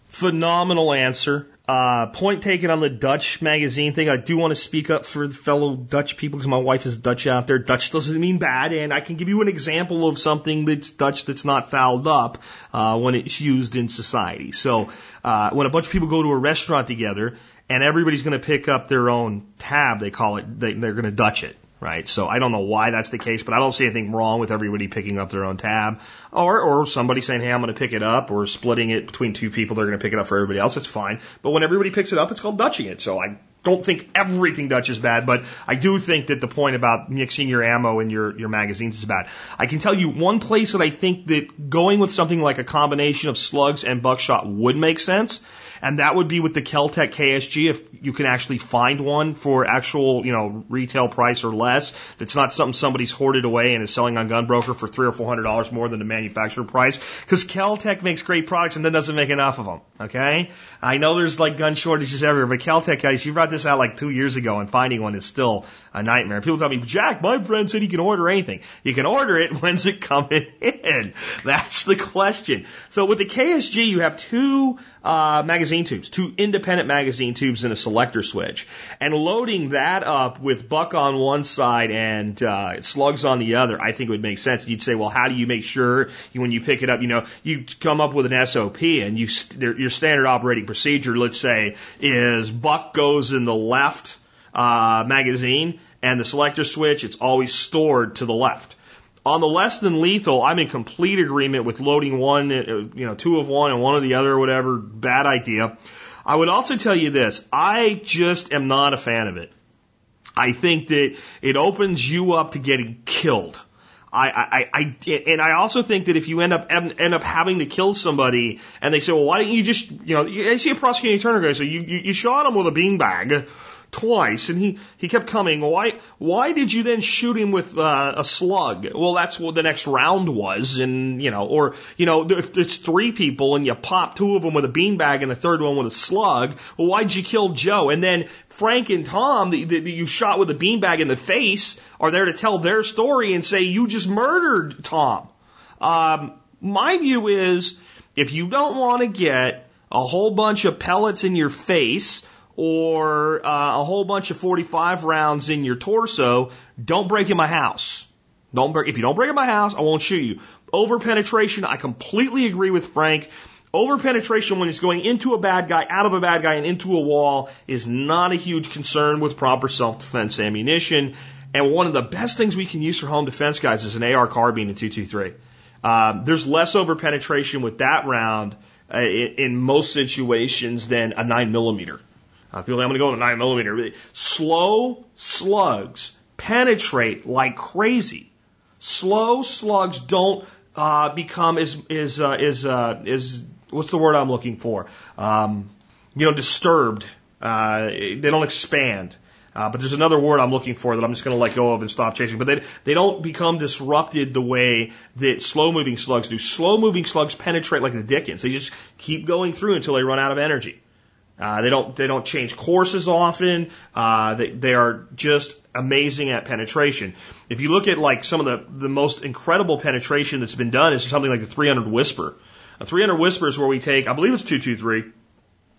Phenomenal answer. Uh, point taken on the Dutch magazine thing. I do want to speak up for the fellow Dutch people because my wife is Dutch out there. Dutch doesn't mean bad, and I can give you an example of something that's Dutch that's not fouled up uh, when it's used in society. So uh, when a bunch of people go to a restaurant together and everybody's going to pick up their own tab, they call it. They, they're going to Dutch it right? So I don't know why that's the case, but I don't see anything wrong with everybody picking up their own tab or, or somebody saying, Hey, I'm going to pick it up or splitting it between two people. They're going to pick it up for everybody else. It's fine. But when everybody picks it up, it's called Dutching it. So I don't think everything Dutch is bad, but I do think that the point about mixing your ammo and your, your magazines is bad. I can tell you one place that I think that going with something like a combination of slugs and buckshot would make sense and that would be with the Keltec KSG if you can actually find one for actual, you know, retail price or less. That's not something somebody's hoarded away and is selling on Gunbroker for three or four hundred dollars more than the manufacturer price. Because Keltec makes great products and then doesn't make enough of them. Okay, I know there's like gun shortages everywhere, but Keltec guys, you brought this out like two years ago, and finding one is still a nightmare. People tell me, Jack, my friend said you can order anything. You can order it. [laughs] When's it coming in? That's the question. So with the KSG, you have two uh, magazine tubes, two independent magazine tubes and a selector switch. And loading that up with buck on one side and uh, slugs on the other, I think would make sense. You'd say, well, how do you make sure you, when you pick it up, you know, you come up with an SOP and you your standard operating procedure, let's say, is buck goes in the left uh, magazine and the selector switch, it's always stored to the left. On the less than lethal, I'm in complete agreement with loading one, uh, you know, two of one and one of the other or whatever. Bad idea. I would also tell you this. I just am not a fan of it. I think that it opens you up to getting killed. I, I, I, and I also think that if you end up end up having to kill somebody, and they say, well, why don't you just, you know, I see a prosecuting attorney guy say, you, you, you shot him with a beanbag twice, and he he kept coming. Why why did you then shoot him with uh, a slug? Well, that's what the next round was, and you know, or you know, if it's three people and you pop two of them with a beanbag and the third one with a slug, well, why'd you kill Joe? And then Frank and Tom, that you shot with a beanbag in the face, are there to tell their story and say you just murdered Tom. Um, my view is if you don't want to get a whole bunch of pellets in your face or uh, a whole bunch of 45 rounds in your torso, don't break in my house. Don't break, if you don't break in my house, I won't shoot you. Over penetration, I completely agree with Frank. Over penetration when it's going into a bad guy, out of a bad guy, and into a wall is not a huge concern with proper self-defense ammunition. And one of the best things we can use for home defense guys is an AR carbine in 223. Um, there's less over penetration with that round uh, in, in most situations than a 9 millimeter. Uh, people I'm going to go with a nine millimeter. Slow slugs penetrate like crazy. Slow slugs don't uh, become is is uh, is uh, is what's the word I'm looking for? Um, you know, disturbed. Uh, they don't expand. Uh, but there's another word I'm looking for that I'm just going to let go of and stop chasing. But they, they don't become disrupted the way that slow moving slugs do. Slow moving slugs penetrate like the Dickens. They just keep going through until they run out of energy. Uh, they don't they don't change courses often. Uh, they they are just amazing at penetration. If you look at like some of the the most incredible penetration that's been done is something like the 300 Whisper. A 300 Whisper is where we take I believe it's 223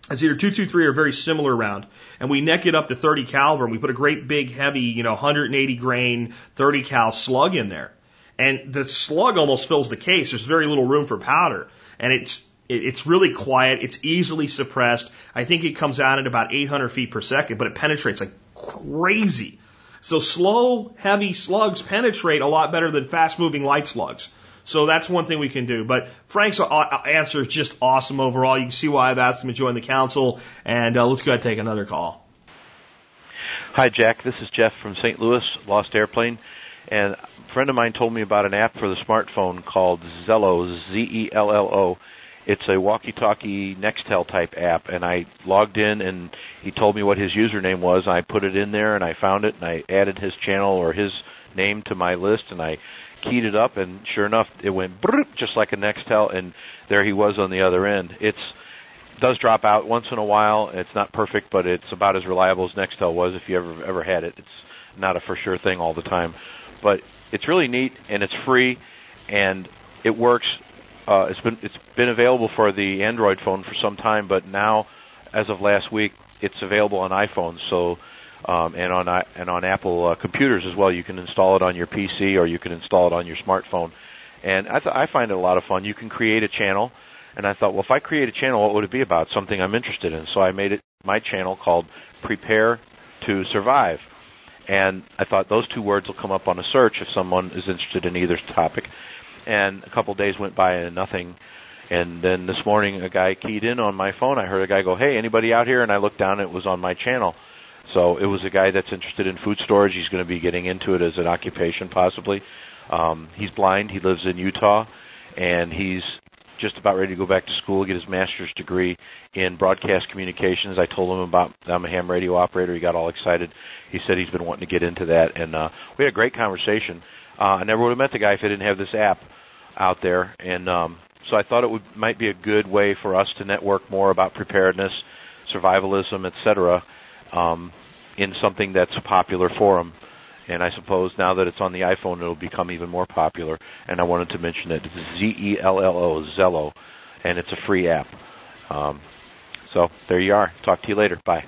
it's either 223 or very similar round. And we neck it up to 30 caliber and we put a great big heavy, you know, 180 grain 30 cal slug in there. And the slug almost fills the case. There's very little room for powder. And it's, it's really quiet. It's easily suppressed. I think it comes out at about 800 feet per second, but it penetrates like crazy. So slow, heavy slugs penetrate a lot better than fast moving light slugs. So that's one thing we can do. But Frank's answer is just awesome overall. You can see why I've asked him to join the council. And uh, let's go ahead and take another call. Hi, Jack. This is Jeff from St. Louis, Lost Airplane. And a friend of mine told me about an app for the smartphone called Zello, Z-E-L-L-O. It's a walkie-talkie Nextel type app, and I logged in, and he told me what his username was. I put it in there, and I found it, and I added his channel or his name to my list, and I keyed it up, and sure enough, it went just like a Nextel, and there he was on the other end. It's does drop out once in a while. It's not perfect, but it's about as reliable as Nextel was if you ever ever had it. It's not a for sure thing all the time, but it's really neat and it's free, and it works. Uh, it's been it's been available for the Android phone for some time, but now, as of last week, it's available on iPhones. So um, and on and on Apple uh, computers as well. You can install it on your PC or you can install it on your smartphone. And I, th- I find it a lot of fun. You can create a channel, and I thought, well, if I create a channel, what would it be about? Something I'm interested in. So I made it my channel called Prepare to Survive. And I thought those two words will come up on a search if someone is interested in either topic. And a couple days went by and nothing. And then this morning, a guy keyed in on my phone. I heard a guy go, "Hey, anybody out here?" And I looked down. It was on my channel. So it was a guy that's interested in food storage. He's going to be getting into it as an occupation, possibly. Um, he's blind. He lives in Utah, and he's just about ready to go back to school, get his master's degree in broadcast communications. I told him about I'm a ham radio operator. He got all excited. He said he's been wanting to get into that, and uh, we had a great conversation. Uh, I never would have met the guy if I didn't have this app out there, and um, so I thought it would might be a good way for us to network more about preparedness, survivalism, etc um, in something that's a popular forum. And I suppose now that it's on the iPhone, it'll become even more popular. And I wanted to mention it. It's Z-E-L-L-O, Zello, and it's a free app. Um, so there you are. Talk to you later. Bye.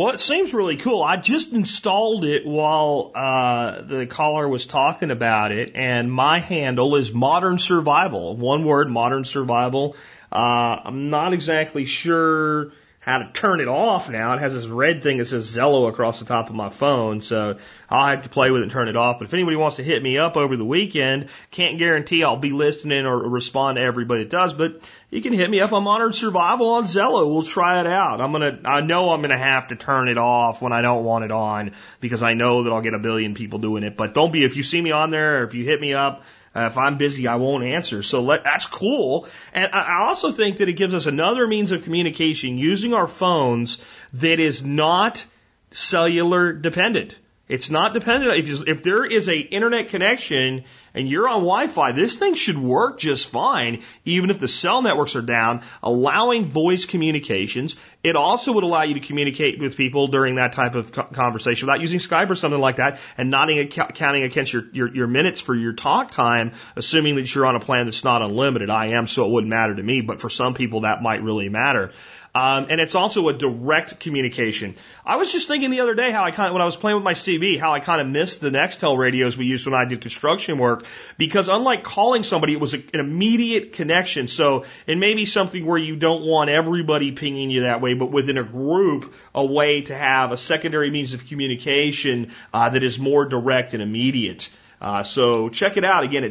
Well, it seems really cool. I just installed it while uh, the caller was talking about it, and my handle is Modern Survival. One word, Modern Survival. Uh, I'm not exactly sure how to turn it off now. It has this red thing that says Zello across the top of my phone, so I'll have to play with it and turn it off. But if anybody wants to hit me up over the weekend, can't guarantee I'll be listening or respond to everybody that does, but you can hit me up on Modern Survival on Zello. We'll try it out. I'm gonna, I know I'm gonna have to turn it off when I don't want it on because I know that I'll get a billion people doing it. But don't be, if you see me on there or if you hit me up, uh, if I'm busy, I won't answer. So let, that's cool. And I also think that it gives us another means of communication using our phones that is not cellular dependent. It's not dependent. If, if there is a internet connection and you're on Wi-Fi, this thing should work just fine, even if the cell networks are down, allowing voice communications. It also would allow you to communicate with people during that type of conversation without using Skype or something like that and not counting against your, your, your minutes for your talk time, assuming that you're on a plan that's not unlimited. I am, so it wouldn't matter to me, but for some people that might really matter. Um, and it's also a direct communication. I was just thinking the other day how I kind of, when I was playing with my CB, how I kind of missed the Nextel radios we used when I did construction work because unlike calling somebody, it was a, an immediate connection. So it may be something where you don't want everybody pinging you that way, but within a group, a way to have a secondary means of communication uh, that is more direct and immediate. Uh, so check it out. Again,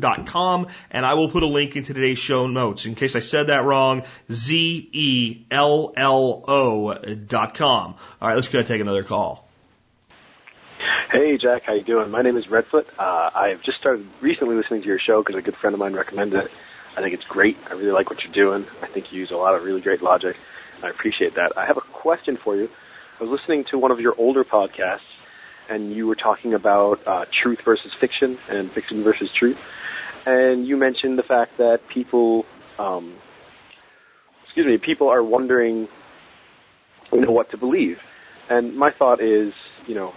dot com, and I will put a link into today's show notes. In case I said that wrong, Z-E-L-L-O dot com. All right, let's go ahead and take another call. Hey, Jack, how you doing? My name is Redfoot. Uh, I've just started recently listening to your show because a good friend of mine recommended it. I think it's great. I really like what you're doing. I think you use a lot of really great logic. I appreciate that. I have a question for you. I was listening to one of your older podcasts, and you were talking about uh, truth versus fiction and fiction versus truth. And you mentioned the fact that people, um, excuse me, people are wondering, you know, what to believe. And my thought is, you know,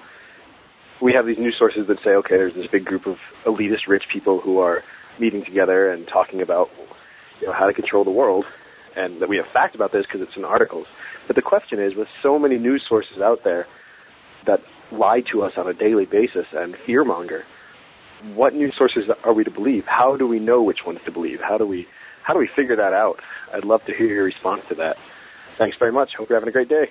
we have these news sources that say, okay, there's this big group of elitist rich people who are meeting together and talking about, you know, how to control the world, and that we have fact about this because it's in articles. But the question is, with so many news sources out there that lie to us on a daily basis and fearmonger, what news sources are we to believe? How do we know which ones to believe? How do we how do we figure that out? I'd love to hear your response to that. Thanks very much. Hope you're having a great day.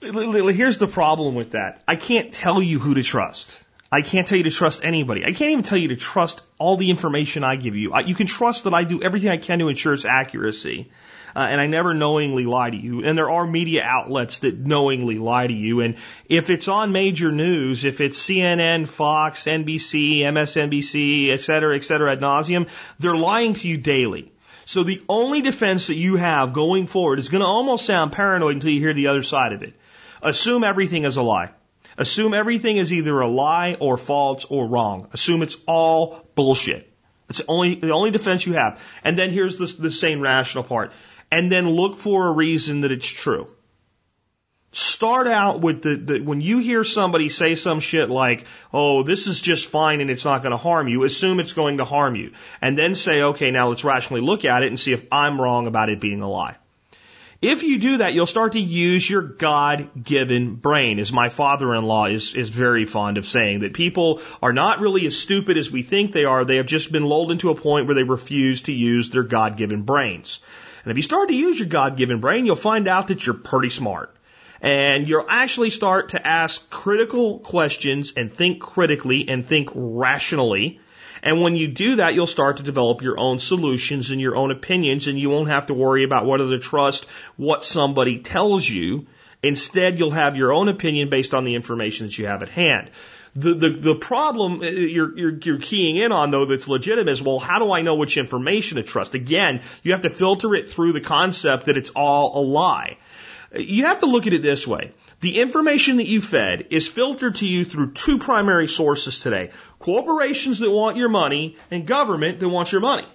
Here's the problem with that. I can't tell you who to trust. I can't tell you to trust anybody. I can't even tell you to trust all the information I give you. You can trust that I do everything I can to ensure its accuracy. Uh, and I never knowingly lie to you. And there are media outlets that knowingly lie to you. And if it's on major news, if it's CNN, Fox, NBC, MSNBC, et cetera, et cetera, ad nauseum, they're lying to you daily. So the only defense that you have going forward is going to almost sound paranoid until you hear the other side of it. Assume everything is a lie. Assume everything is either a lie or false or wrong. Assume it's all bullshit. It's the only, the only defense you have. And then here's the, the sane rational part. And then look for a reason that it's true. Start out with the, the, when you hear somebody say some shit like, oh, this is just fine and it's not going to harm you, assume it's going to harm you. And then say, okay, now let's rationally look at it and see if I'm wrong about it being a lie. If you do that, you'll start to use your God-given brain, as my father-in-law is, is very fond of saying, that people are not really as stupid as we think they are. They have just been lulled into a point where they refuse to use their God-given brains. And if you start to use your God-given brain, you'll find out that you're pretty smart. And you'll actually start to ask critical questions and think critically and think rationally and when you do that, you'll start to develop your own solutions and your own opinions, and you won't have to worry about whether to trust what somebody tells you. Instead, you'll have your own opinion based on the information that you have at hand. The, the, the problem uh, you're, you're, you're keying in on though that's legitimate is, well, how do I know which information to trust? Again, you have to filter it through the concept that it's all a lie. You have to look at it this way. The information that you fed is filtered to you through two primary sources today. Corporations that want your money and government that wants your money.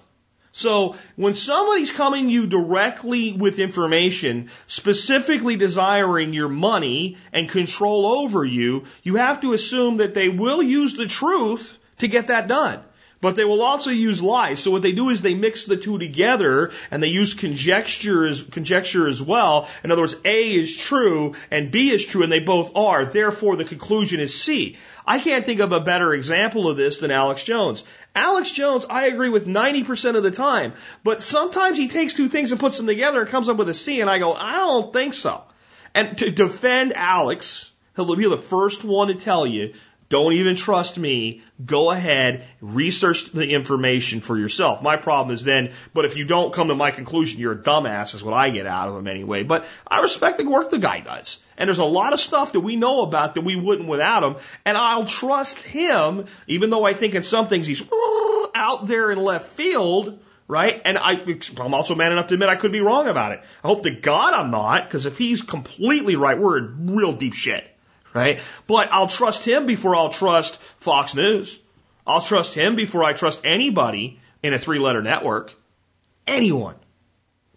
So when somebody's coming you directly with information, specifically desiring your money and control over you, you have to assume that they will use the truth to get that done. But they will also use lies. So what they do is they mix the two together and they use conjecture as, conjecture as well. In other words, A is true and B is true and they both are. Therefore the conclusion is C. I can't think of a better example of this than Alex Jones. Alex Jones, I agree with 90% of the time, but sometimes he takes two things and puts them together and comes up with a C and I go, I don't think so. And to defend Alex, he'll be the first one to tell you don't even trust me. Go ahead, research the information for yourself. My problem is then, but if you don't come to my conclusion, you're a dumbass, is what I get out of him anyway. But I respect the work the guy does. And there's a lot of stuff that we know about that we wouldn't without him. And I'll trust him, even though I think in some things he's out there in left field right? And I, I'm also man enough to admit I could be wrong about it. I hope to God I'm not, because if he's completely right, we're in real deep shit right? But I'll trust him before I'll trust Fox News. I'll trust him before I trust anybody in a three letter network. Anyone.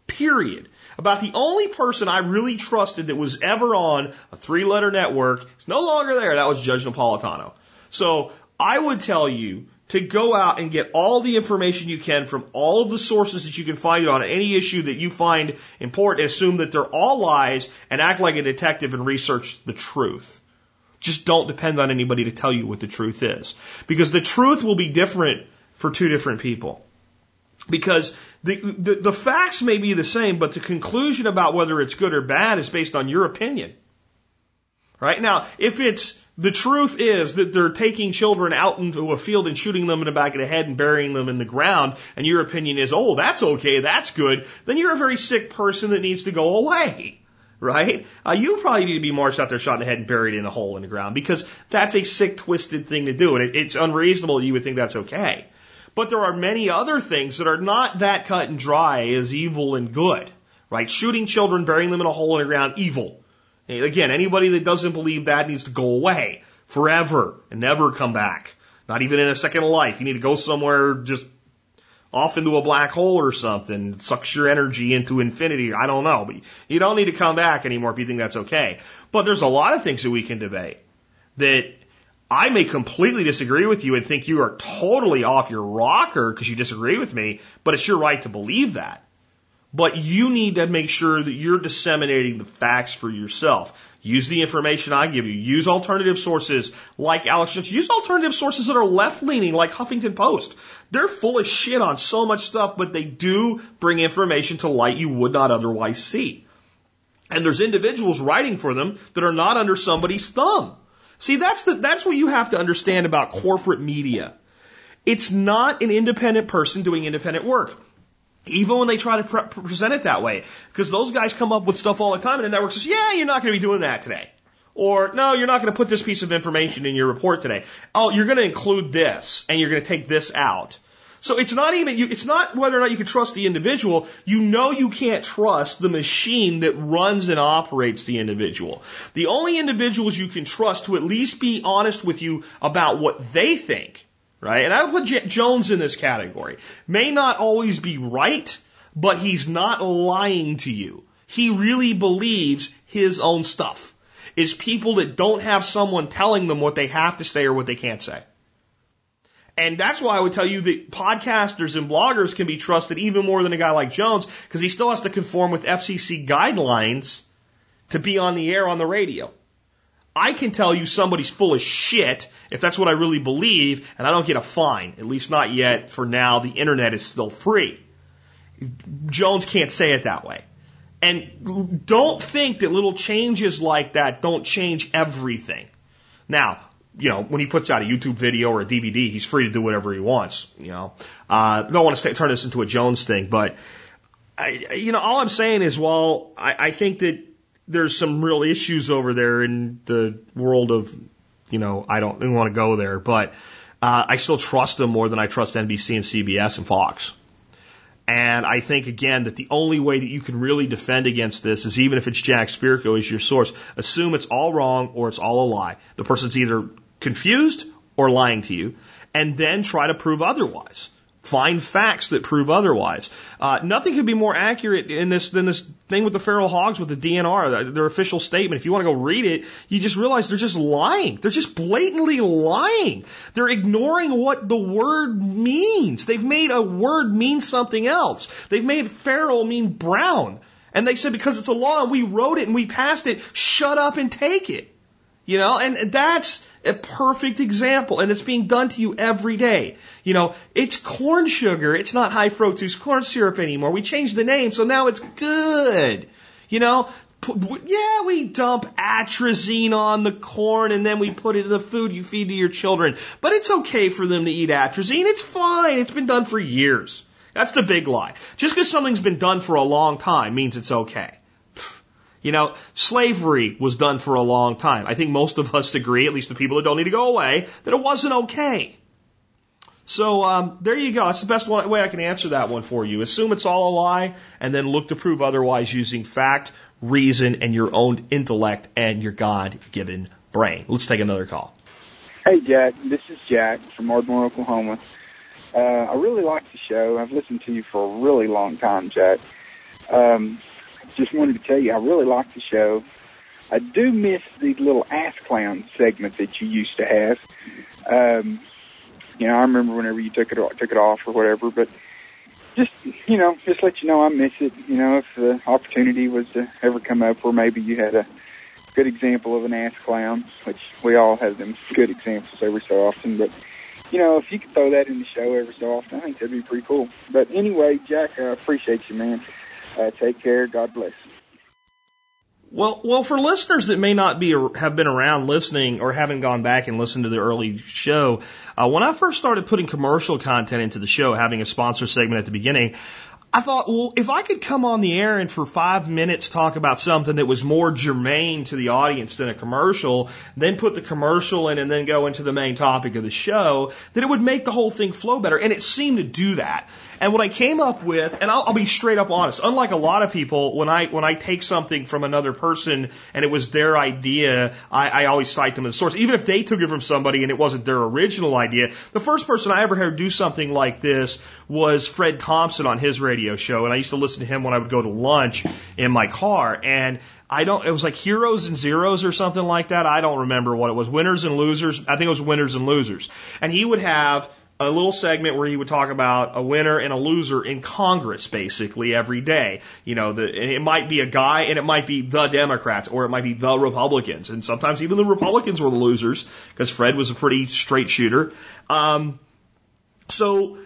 Period. About the only person I really trusted that was ever on a three letter network is no longer there. That was Judge Napolitano. So I would tell you to go out and get all the information you can from all of the sources that you can find on any issue that you find important, assume that they're all lies, and act like a detective and research the truth. Just don't depend on anybody to tell you what the truth is. Because the truth will be different for two different people. Because the, the, the facts may be the same, but the conclusion about whether it's good or bad is based on your opinion. Right? Now, if it's The truth is that they're taking children out into a field and shooting them in the back of the head and burying them in the ground, and your opinion is, oh, that's okay, that's good, then you're a very sick person that needs to go away. Right? Uh, you probably need to be marched out there, shot in the head, and buried in a hole in the ground because that's a sick, twisted thing to do, and it, it's unreasonable you would think that's okay. But there are many other things that are not that cut and dry as evil and good. Right? Shooting children, burying them in a hole in the ground, evil. Again, anybody that doesn't believe that needs to go away forever and never come back. Not even in a second life. You need to go somewhere just off into a black hole or something. Sucks your energy into infinity. I don't know. But you don't need to come back anymore if you think that's okay. But there's a lot of things that we can debate that I may completely disagree with you and think you are totally off your rocker because you disagree with me, but it's your right to believe that. But you need to make sure that you're disseminating the facts for yourself. Use the information I give you. Use alternative sources like Alex Jones. Use alternative sources that are left leaning like Huffington Post. They're full of shit on so much stuff, but they do bring information to light you would not otherwise see. And there's individuals writing for them that are not under somebody's thumb. See, that's the, that's what you have to understand about corporate media. It's not an independent person doing independent work. Even when they try to pre- present it that way. Because those guys come up with stuff all the time and the network says, yeah, you're not going to be doing that today. Or, no, you're not going to put this piece of information in your report today. Oh, you're going to include this and you're going to take this out. So it's not even, you, it's not whether or not you can trust the individual. You know you can't trust the machine that runs and operates the individual. The only individuals you can trust to at least be honest with you about what they think right? And I would put J- Jones in this category. May not always be right, but he's not lying to you. He really believes his own stuff. Is people that don't have someone telling them what they have to say or what they can't say. And that's why I would tell you that podcasters and bloggers can be trusted even more than a guy like Jones because he still has to conform with FCC guidelines to be on the air on the radio. I can tell you somebody's full of shit if that's what I really believe, and I don't get a fine. At least not yet. For now, the internet is still free. Jones can't say it that way. And don't think that little changes like that don't change everything. Now, you know, when he puts out a YouTube video or a DVD, he's free to do whatever he wants. You know, uh, don't want to stay, turn this into a Jones thing, but I, you know, all I'm saying is, well, I, I think that there's some real issues over there in the world of, you know, I don't even want to go there, but uh, I still trust them more than I trust NBC and CBS and Fox. And I think again that the only way that you can really defend against this is even if it's Jack Spirko as your source, assume it's all wrong or it's all a lie. The person's either confused or lying to you, and then try to prove otherwise. Find facts that prove otherwise. Uh, nothing could be more accurate in this than this thing with the feral hogs with the DNR, their official statement. If you want to go read it, you just realize they're just lying. They're just blatantly lying. They're ignoring what the word means. They've made a word mean something else. They've made feral mean brown. And they said because it's a law and we wrote it and we passed it, shut up and take it. You know, and that's a perfect example, and it's being done to you every day. You know, it's corn sugar. It's not high fructose corn syrup anymore. We changed the name, so now it's good. You know, yeah, we dump atrazine on the corn and then we put it in the food you feed to your children. But it's okay for them to eat atrazine. It's fine. It's been done for years. That's the big lie. Just because something's been done for a long time means it's okay. You know, slavery was done for a long time. I think most of us agree, at least the people that don't need to go away, that it wasn't okay. So um, there you go. That's the best way I can answer that one for you. Assume it's all a lie, and then look to prove otherwise using fact, reason, and your own intellect and your God-given brain. Let's take another call. Hey, Jack. This is Jack from Ardmore, Oklahoma. Uh, I really like the show. I've listened to you for a really long time, Jack. Um, just wanted to tell you I really like the show. I do miss the little ass clown segment that you used to have. Um, you know, I remember whenever you took it took it off or whatever, but just you know, just let you know I miss it. You know, if the opportunity was to ever come up where maybe you had a good example of an ass clown, which we all have them good examples every so often, but you know, if you could throw that in the show every so often, I think that'd be pretty cool. But anyway, Jack, I appreciate you, man. Uh, take care. God bless. Well, well, for listeners that may not be have been around listening or haven't gone back and listened to the early show, uh, when I first started putting commercial content into the show, having a sponsor segment at the beginning, I thought, well, if I could come on the air and for five minutes talk about something that was more germane to the audience than a commercial, then put the commercial in and then go into the main topic of the show, that it would make the whole thing flow better. And it seemed to do that. And what I came up with, and I'll, I'll be straight up honest, unlike a lot of people, when I when I take something from another person and it was their idea, I, I always cite them as a source, even if they took it from somebody and it wasn't their original idea. The first person I ever heard do something like this was Fred Thompson on his radio show, and I used to listen to him when I would go to lunch in my car, and I don't, it was like heroes and zeros or something like that. I don't remember what it was. Winners and losers. I think it was winners and losers. And he would have a little segment where he would talk about a winner and a loser in Congress basically every day. You know, the, it might be a guy and it might be the Democrats or it might be the Republicans. And sometimes even the Republicans were the losers because Fred was a pretty straight shooter. Um, so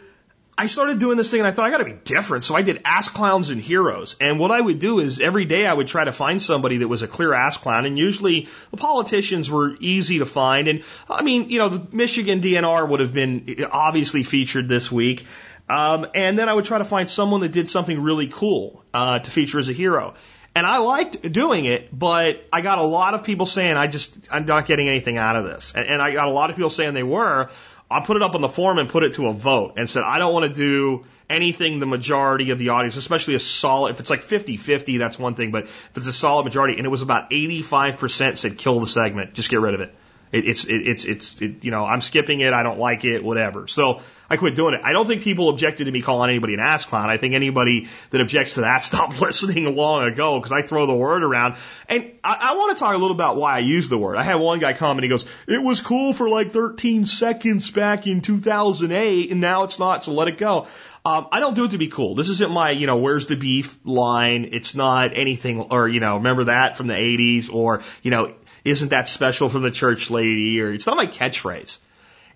I started doing this thing and I thought I got to be different. So I did ass clowns and heroes. And what I would do is every day I would try to find somebody that was a clear ass clown. And usually the politicians were easy to find. And I mean, you know, the Michigan DNR would have been obviously featured this week. Um, and then I would try to find someone that did something really cool uh, to feature as a hero. And I liked doing it, but I got a lot of people saying I just I'm not getting anything out of this, and, and I got a lot of people saying they were. I put it up on the forum and put it to a vote and said, I don't want to do anything the majority of the audience, especially a solid, if it's like 50 50, that's one thing, but if it's a solid majority, and it was about 85% said kill the segment, just get rid of it. It, it's, it, it's, it's, it, you know, I'm skipping it. I don't like it, whatever. So I quit doing it. I don't think people objected to me calling anybody an ass clown. I think anybody that objects to that [laughs] stopped listening long ago because I throw the word around. And I, I want to talk a little about why I use the word. I had one guy comment. He goes, "It was cool for like 13 seconds back in 2008, and now it's not. So let it go." Um, I don't do it to be cool. This isn't my, you know, where's the beef line. It's not anything, or, you know, remember that from the 80s, or, you know, isn't that special from the church lady, or it's not my catchphrase.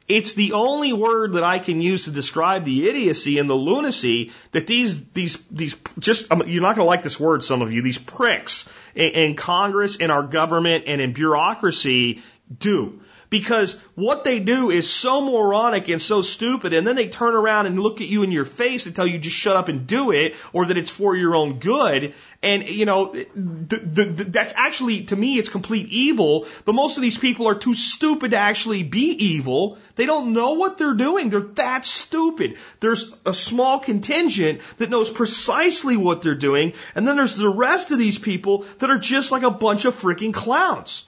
It's the only word that I can use to describe the idiocy and the lunacy that these, these, these, just, um, you're not going to like this word, some of you, these pricks in, in Congress, in our government, and in bureaucracy do because what they do is so moronic and so stupid and then they turn around and look at you in your face and tell you just shut up and do it or that it's for your own good. And you know th- th- th- that's actually to me it's complete evil. But most of these people are too stupid to actually be evil. They don't know what they're doing. They're that stupid. There's a small contingent that knows precisely what they're doing and then there's the rest of these people that are just like a bunch of freaking clowns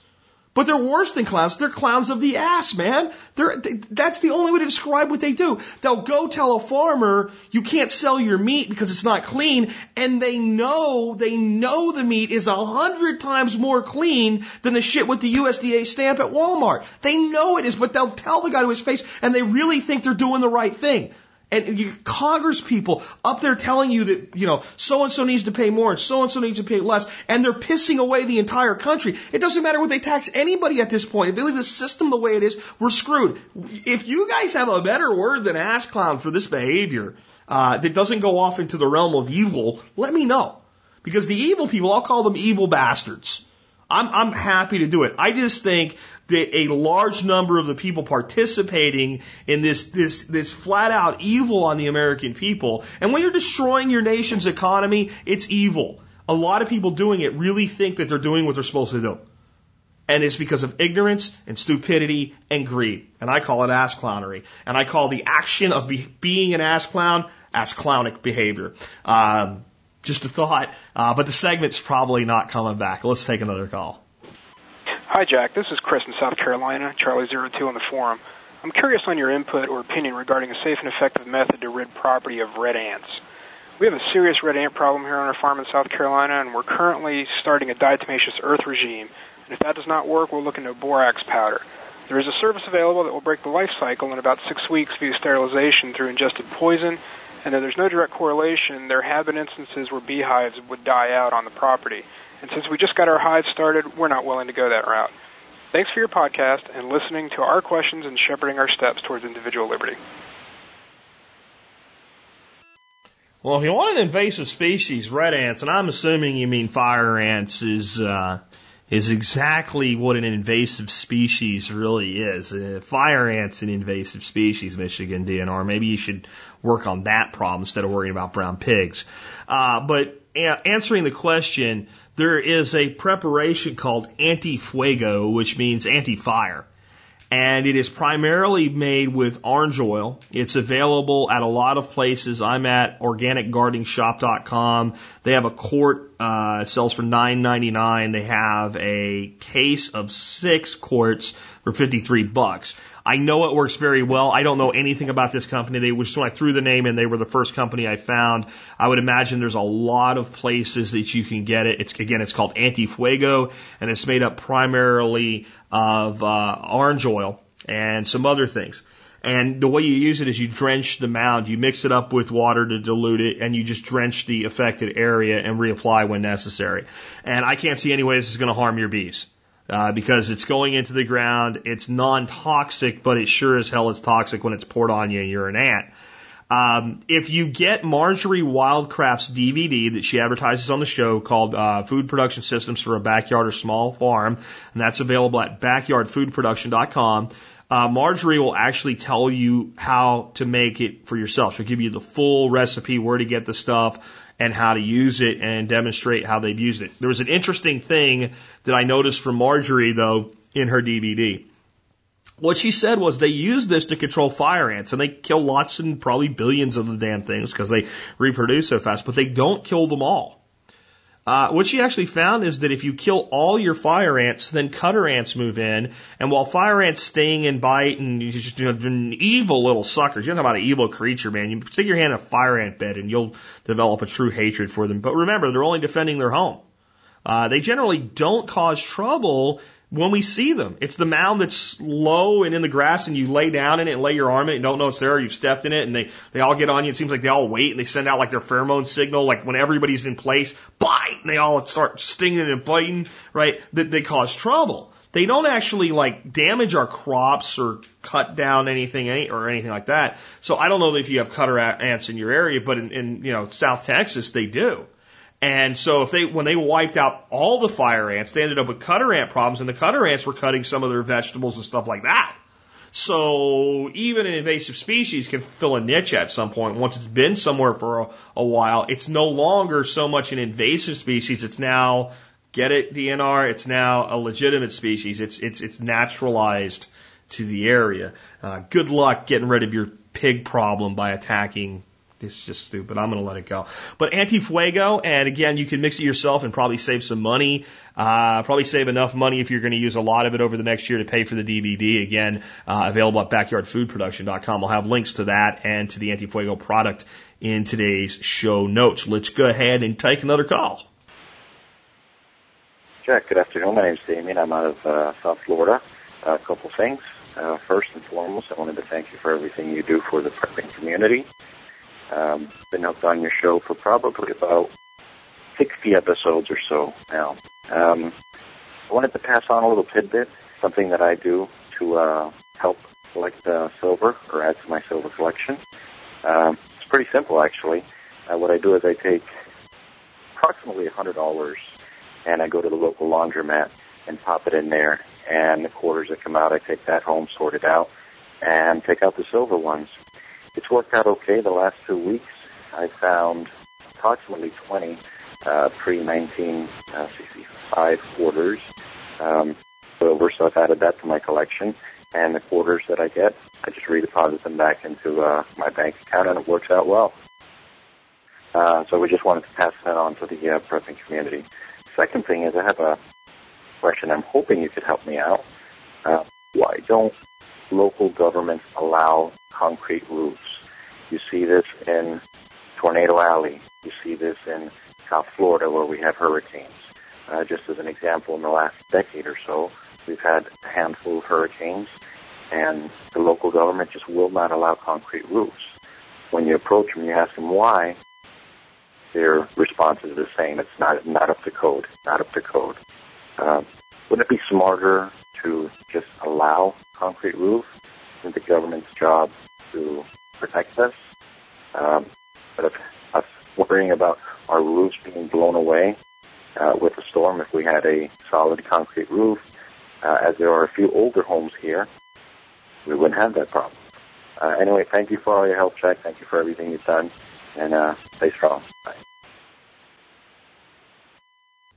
but they're worse than clowns. They're clowns of the ass, man. They're, they, that's the only way to describe what they do. They'll go tell a farmer, you can't sell your meat because it's not clean. And they know, they know the meat is a hundred times more clean than the shit with the USDA stamp at Walmart. They know it is, but they'll tell the guy to his face and they really think they're doing the right thing. And you, Congress people up there telling you that, you know, so and so needs to pay more and so and so needs to pay less, and they're pissing away the entire country. It doesn't matter what they tax anybody at this point. If they leave the system the way it is, we're screwed. If you guys have a better word than ass clown for this behavior, uh, that doesn't go off into the realm of evil, let me know. Because the evil people, I'll call them evil bastards. I'm, I'm happy to do it. I just think that a large number of the people participating in this, this, this flat out evil on the American people, and when you're destroying your nation's economy, it's evil. A lot of people doing it really think that they're doing what they're supposed to do. And it's because of ignorance and stupidity and greed. And I call it ass clownery. And I call the action of be, being an ass clown ass clownic behavior. Um, just a thought. Uh, but the segment's probably not coming back. Let's take another call. Hi, Jack. This is Chris in South Carolina, Charlie02 on the forum. I'm curious on your input or opinion regarding a safe and effective method to rid property of red ants. We have a serious red ant problem here on our farm in South Carolina, and we're currently starting a diatomaceous earth regime. And if that does not work, we'll look into borax powder. There is a service available that will break the life cycle in about six weeks via sterilization through ingested poison, and though there's no direct correlation, there have been instances where beehives would die out on the property. And since we just got our hives started, we're not willing to go that route. Thanks for your podcast and listening to our questions and shepherding our steps towards individual liberty. Well, if you want an invasive species, red ants, and I'm assuming you mean fire ants, is uh, is exactly what an invasive species really is. Uh, fire ants an invasive species, Michigan DNR. Maybe you should work on that problem instead of worrying about brown pigs. Uh, but a- answering the question, there is a preparation called anti-fuego, which means anti-fire and it is primarily made with orange oil. It's available at a lot of places. I'm at organicgardeningshop.com. They have a quart, uh, sells for $9.99. They have a case of six quarts for 53 bucks. I know it works very well. I don't know anything about this company. They just when I threw the name in, they were the first company I found. I would imagine there's a lot of places that you can get it. It's again, it's called Anti-Fuego, and it's made up primarily of uh, orange oil and some other things. And the way you use it is you drench the mound, you mix it up with water to dilute it, and you just drench the affected area and reapply when necessary. And I can't see any way this is going to harm your bees uh, because it's going into the ground. It's non-toxic, but it sure as hell is toxic when it's poured on you and you're an ant. Um, if you get Marjorie Wildcraft's DVD that she advertises on the show called uh, Food Production Systems for a Backyard or Small Farm, and that's available at backyardfoodproduction.com, uh, Marjorie will actually tell you how to make it for yourself. She'll give you the full recipe, where to get the stuff, and how to use it and demonstrate how they've used it. There was an interesting thing that I noticed from Marjorie though in her DVD. What she said was they use this to control fire ants and they kill lots and probably billions of the damn things because they reproduce so fast, but they don't kill them all. Uh, what she actually found is that if you kill all your fire ants, then cutter ants move in, and while fire ants sting and bite and you just you know, evil little suckers, you know about an evil creature, man. You stick your hand in a fire ant bed and you'll develop a true hatred for them. But remember, they're only defending their home. Uh, they generally don't cause trouble when we see them. It's the mound that's low and in the grass and you lay down in it and lay your arm in it and don't know it's there or you've stepped in it and they, they all get on you. It seems like they all wait and they send out like their pheromone signal, like when everybody's in place, bite, and they all start stinging and biting, right? That they cause trouble. They don't actually like damage our crops or cut down anything any, or anything like that. So I don't know if you have cutter ants in your area, but in, in you know South Texas they do. And so if they, when they wiped out all the fire ants, they ended up with cutter ant problems and the cutter ants were cutting some of their vegetables and stuff like that. So even an invasive species can fill a niche at some point. Once it's been somewhere for a, a while, it's no longer so much an invasive species. It's now, get it, DNR, it's now a legitimate species. It's, it's, it's naturalized to the area. Uh, good luck getting rid of your pig problem by attacking it's just stupid. I'm going to let it go. But anti-fuego, and again, you can mix it yourself and probably save some money. Uh, probably save enough money if you're going to use a lot of it over the next year to pay for the DVD. Again, uh, available at backyardfoodproduction.com. I'll have links to that and to the anti-fuego product in today's show notes. Let's go ahead and take another call. Jack, good afternoon. My name is Damien. I'm out of uh, South Florida. Uh, a couple things. Uh, first and foremost, I wanted to thank you for everything you do for the prepping community. Um, been hooked on your show for probably about 60 episodes or so now. Um, I wanted to pass on a little tidbit, something that I do to uh, help collect uh, silver or add to my silver collection. Um, it's pretty simple, actually. Uh, what I do is I take approximately $100 and I go to the local laundromat and pop it in there. And the quarters that come out, I take that home, sort it out, and take out the silver ones it's worked out okay the last two weeks. I found approximately 20 uh, pre-1965 quarters um, silver, so I've added that to my collection. And the quarters that I get, I just redeposit them back into uh, my bank account, and it works out well. Uh, so we just wanted to pass that on to the uh, prepping community. Second thing is I have a question. I'm hoping you could help me out. Uh, why don't local governments allow concrete roofs. You see this in Tornado Alley. You see this in South Florida where we have hurricanes. Uh, just as an example, in the last decade or so, we've had a handful of hurricanes, and the local government just will not allow concrete roofs. When you approach them, you ask them why, their response is the same. It's not not up to code. Not up to code. Uh, wouldn't it be smarter to just allow concrete roof? Isn't the government's job to protect us? Um, but if us worrying about our roofs being blown away uh, with a storm if we had a solid concrete roof. Uh, as there are a few older homes here, we wouldn't have that problem. Uh, anyway, thank you for all your help, Jack. Thank you for everything you've done, and uh, stay strong. Bye.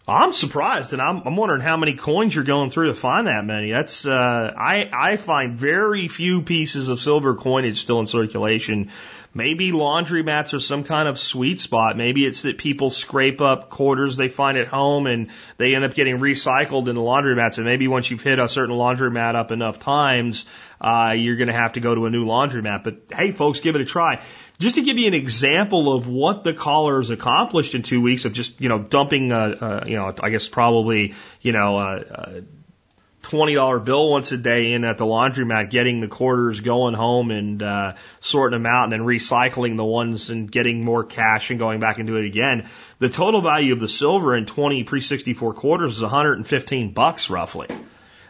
I'm surprised, and I'm, I'm wondering how many coins you're going through to find that many. That's uh, I I find very few pieces of silver coinage still in circulation. Maybe laundry mats are some kind of sweet spot. Maybe it's that people scrape up quarters they find at home and they end up getting recycled in the laundry mats. And maybe once you've hit a certain laundry mat up enough times, uh, you're going to have to go to a new laundry mat. But hey, folks, give it a try. Just to give you an example of what the caller has accomplished in two weeks of just, you know, dumping, uh, uh, you know, I guess probably, you know, uh, uh, $20 bill once a day in at the laundromat, getting the quarters, going home and, uh, sorting them out and then recycling the ones and getting more cash and going back and do it again. The total value of the silver in 20 pre-64 quarters is 115 bucks roughly.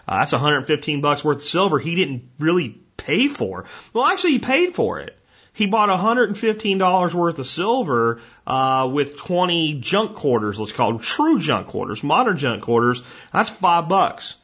Uh, that's 115 bucks worth of silver he didn't really pay for. Well, actually he paid for it. He bought $115 worth of silver uh, with 20 junk quarters, let's call them true junk quarters, modern junk quarters. That's five bucks.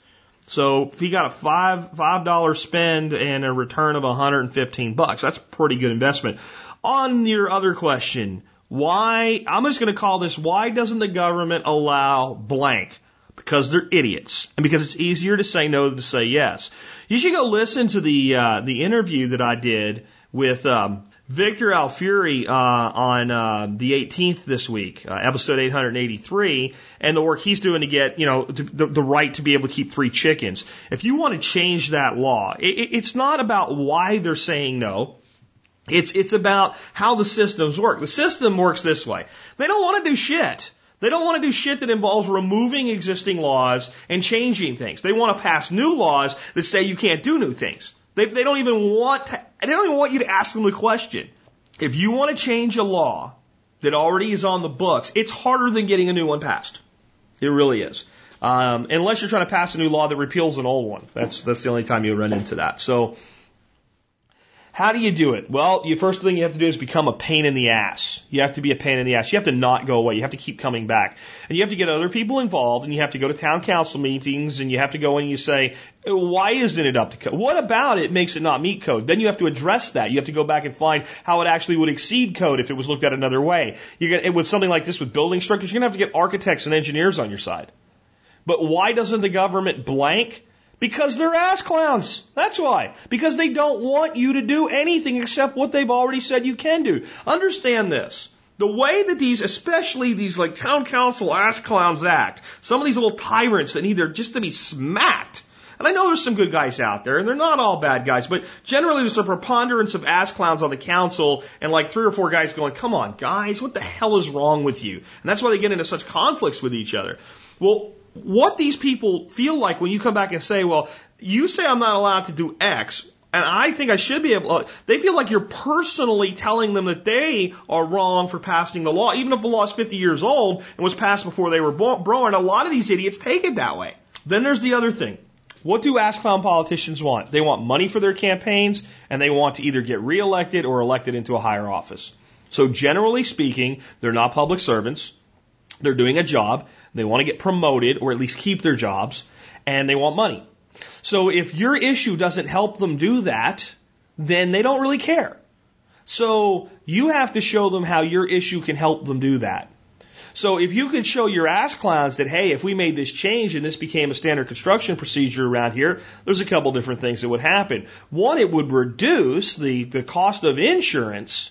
So if he got a five five dollar spend and a return of 115 bucks, that's a pretty good investment. On your other question, why? I'm just going to call this: Why doesn't the government allow blank? Because they're idiots, and because it's easier to say no than to say yes. You should go listen to the uh, the interview that I did with um, Victor Alfieri uh, on uh, the 18th this week, uh, episode 883, and the work he's doing to get, you know, the, the right to be able to keep three chickens. If you want to change that law, it, it's not about why they're saying no. It's it's about how the systems work. The system works this way. They don't want to do shit. They don't want to do shit that involves removing existing laws and changing things. They want to pass new laws that say you can't do new things. They, they don't even want to, they don't even want you to ask them the question. If you want to change a law that already is on the books, it's harder than getting a new one passed. It really is. Um, unless you're trying to pass a new law that repeals an old one. That's, that's the only time you run into that. So, how do you do it? Well, the first thing you have to do is become a pain in the ass. You have to be a pain in the ass. You have to not go away. You have to keep coming back. And you have to get other people involved and you have to go to town council meetings and you have to go and you say, why isn't it up to code? What about it makes it not meet code? Then you have to address that. You have to go back and find how it actually would exceed code if it was looked at another way. You get, with something like this with building structures, you're going to have to get architects and engineers on your side. But why doesn't the government blank? Because they're ass clowns. That's why. Because they don't want you to do anything except what they've already said you can do. Understand this. The way that these, especially these like town council ass clowns act, some of these little tyrants that need their just to be smacked. And I know there's some good guys out there, and they're not all bad guys, but generally there's a preponderance of ass clowns on the council, and like three or four guys going, come on, guys, what the hell is wrong with you? And that's why they get into such conflicts with each other. Well, what these people feel like when you come back and say, well, you say I'm not allowed to do X, and I think I should be able, To, they feel like you're personally telling them that they are wrong for passing the law, even if the law is 50 years old and was passed before they were born. A lot of these idiots take it that way. Then there's the other thing. What do ass clown politicians want? They want money for their campaigns and they want to either get reelected or elected into a higher office. So generally speaking, they're not public servants. They're doing a job. They want to get promoted or at least keep their jobs and they want money. So if your issue doesn't help them do that, then they don't really care. So you have to show them how your issue can help them do that. So if you could show your ass clowns that, hey, if we made this change and this became a standard construction procedure around here, there's a couple different things that would happen. One, it would reduce the, the cost of insurance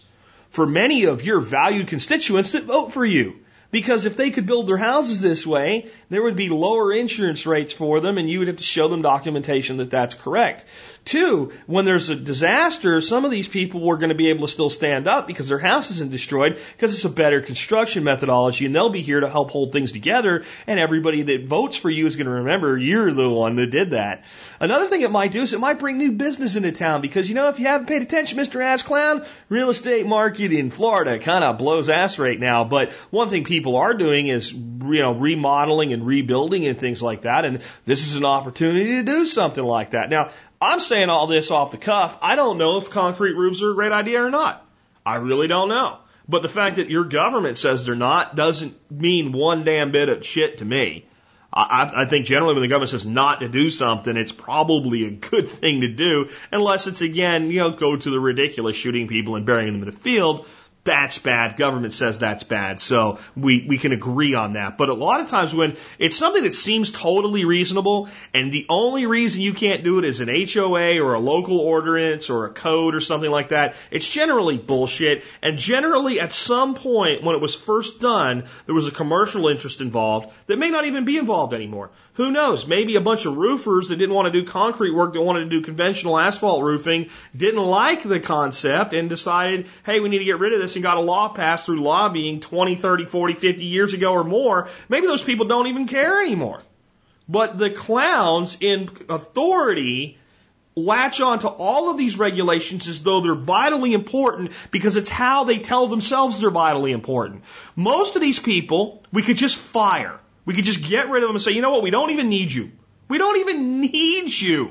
for many of your valued constituents that vote for you. Because if they could build their houses this way, there would be lower insurance rates for them and you would have to show them documentation that that's correct. Two, when there's a disaster, some of these people are going to be able to still stand up because their house isn't destroyed because it's a better construction methodology and they'll be here to help hold things together and everybody that votes for you is going to remember you're the one that did that. Another thing it might do is it might bring new business into town because you know if you haven't paid attention, Mr. Ass Clown, real estate market in Florida kind of blows ass right now. But one thing people are doing is you know remodeling and rebuilding and things like that and this is an opportunity to do something like that. Now I'm saying all this off the cuff. I don't know if concrete roofs are a great idea or not. I really don't know. But the fact that your government says they're not doesn't mean one damn bit of shit to me. I, I think generally when the government says not to do something, it's probably a good thing to do, unless it's again, you know, go to the ridiculous shooting people and burying them in a field, that's bad. Government says that's bad. So we, we can agree on that. But a lot of times when it's something that seems totally reasonable and the only reason you can't do it is an HOA or a local ordinance or a code or something like that, it's generally bullshit. And generally at some point when it was first done, there was a commercial interest involved that may not even be involved anymore. Who knows? Maybe a bunch of roofers that didn't want to do concrete work, that wanted to do conventional asphalt roofing, didn't like the concept and decided, hey, we need to get rid of this and got a law passed through lobbying 20, 30, 40, 50 years ago or more. Maybe those people don't even care anymore. But the clowns in authority latch on to all of these regulations as though they're vitally important because it's how they tell themselves they're vitally important. Most of these people we could just fire. We could just get rid of them and say, you know what, we don't even need you. We don't even need you.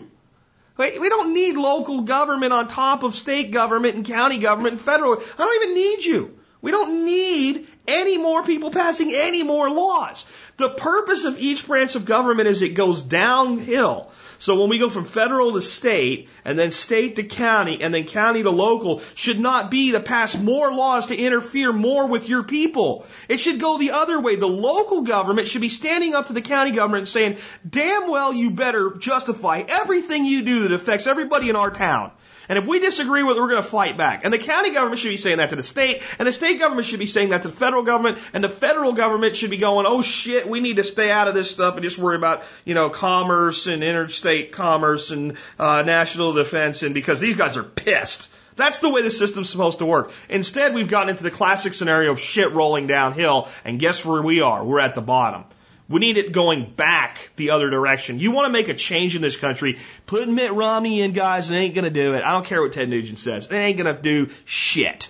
We don't need local government on top of state government and county government and federal. I don't even need you. We don't need any more people passing any more laws. The purpose of each branch of government is it goes downhill. So when we go from federal to state, and then state to county, and then county to local, should not be to pass more laws to interfere more with your people. It should go the other way. The local government should be standing up to the county government and saying, damn well you better justify everything you do that affects everybody in our town. And if we disagree with it, we're going to fight back. And the county government should be saying that to the state, and the state government should be saying that to the federal government, and the federal government should be going, oh shit, we need to stay out of this stuff and just worry about, you know, commerce and interstate commerce and uh, national defense, and because these guys are pissed. That's the way the system's supposed to work. Instead, we've gotten into the classic scenario of shit rolling downhill, and guess where we are? We're at the bottom. We need it going back the other direction. You want to make a change in this country, put Mitt Romney in, guys, it ain't going to do it. I don't care what Ted Nugent says. It ain't going to do shit.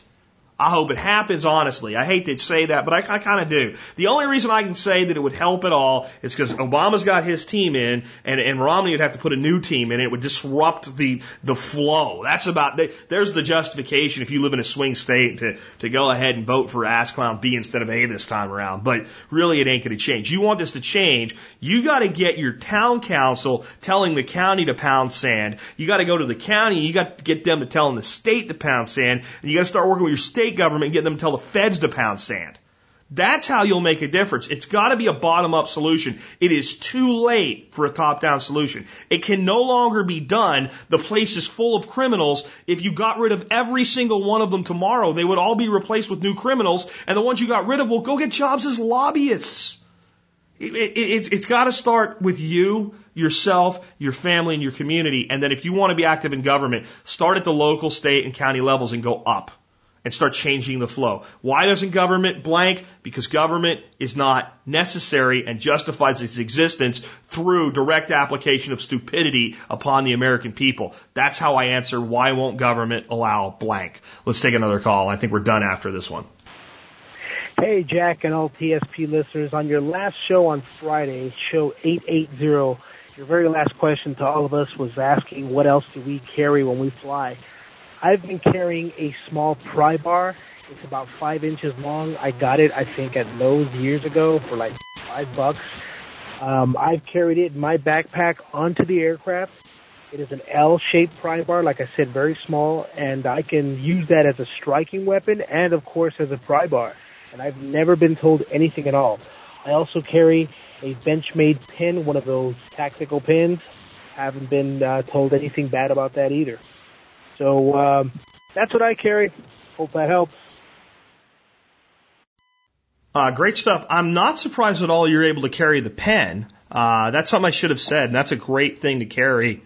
I hope it happens honestly. I hate to say that, but I, I kind of do. The only reason I can say that it would help at all is because Obama's got his team in, and, and Romney would have to put a new team in. And It would disrupt the the flow. That's about. There's the justification if you live in a swing state to to go ahead and vote for ass clown B instead of A this time around. But really, it ain't going to change. You want this to change? You got to get your town council telling the county to pound sand. You got to go to the county. You got to get them to tell the state to pound sand. And you got to start working with your state state government and get them to tell the feds to pound sand. That's how you'll make a difference. It's got to be a bottom up solution. It is too late for a top down solution. It can no longer be done. The place is full of criminals. If you got rid of every single one of them tomorrow, they would all be replaced with new criminals, and the ones you got rid of will go get jobs as lobbyists. It, it, it's, it's got to start with you, yourself, your family, and your community. And then if you want to be active in government, start at the local, state, and county levels and go up and start changing the flow. Why doesn't government blank? Because government is not necessary and justifies its existence through direct application of stupidity upon the American people. That's how I answer why won't government allow blank. Let's take another call. I think we're done after this one. Hey, Jack and all TSP listeners. On your last show on Friday, show 880, your very last question to all of us was asking what else do we carry when we fly. I've been carrying a small pry bar. It's about five inches long. I got it, I think, at Lowe's years ago for like five bucks. Um, I've carried it in my backpack onto the aircraft. It is an L-shaped pry bar, like I said, very small, and I can use that as a striking weapon and, of course, as a pry bar. And I've never been told anything at all. I also carry a Benchmade pin, one of those tactical pins. Haven't been uh, told anything bad about that either. So um, that's what I carry. Hope that helps. Uh, great stuff. I'm not surprised at all you're able to carry the pen. Uh, that's something I should have said, and that's a great thing to carry.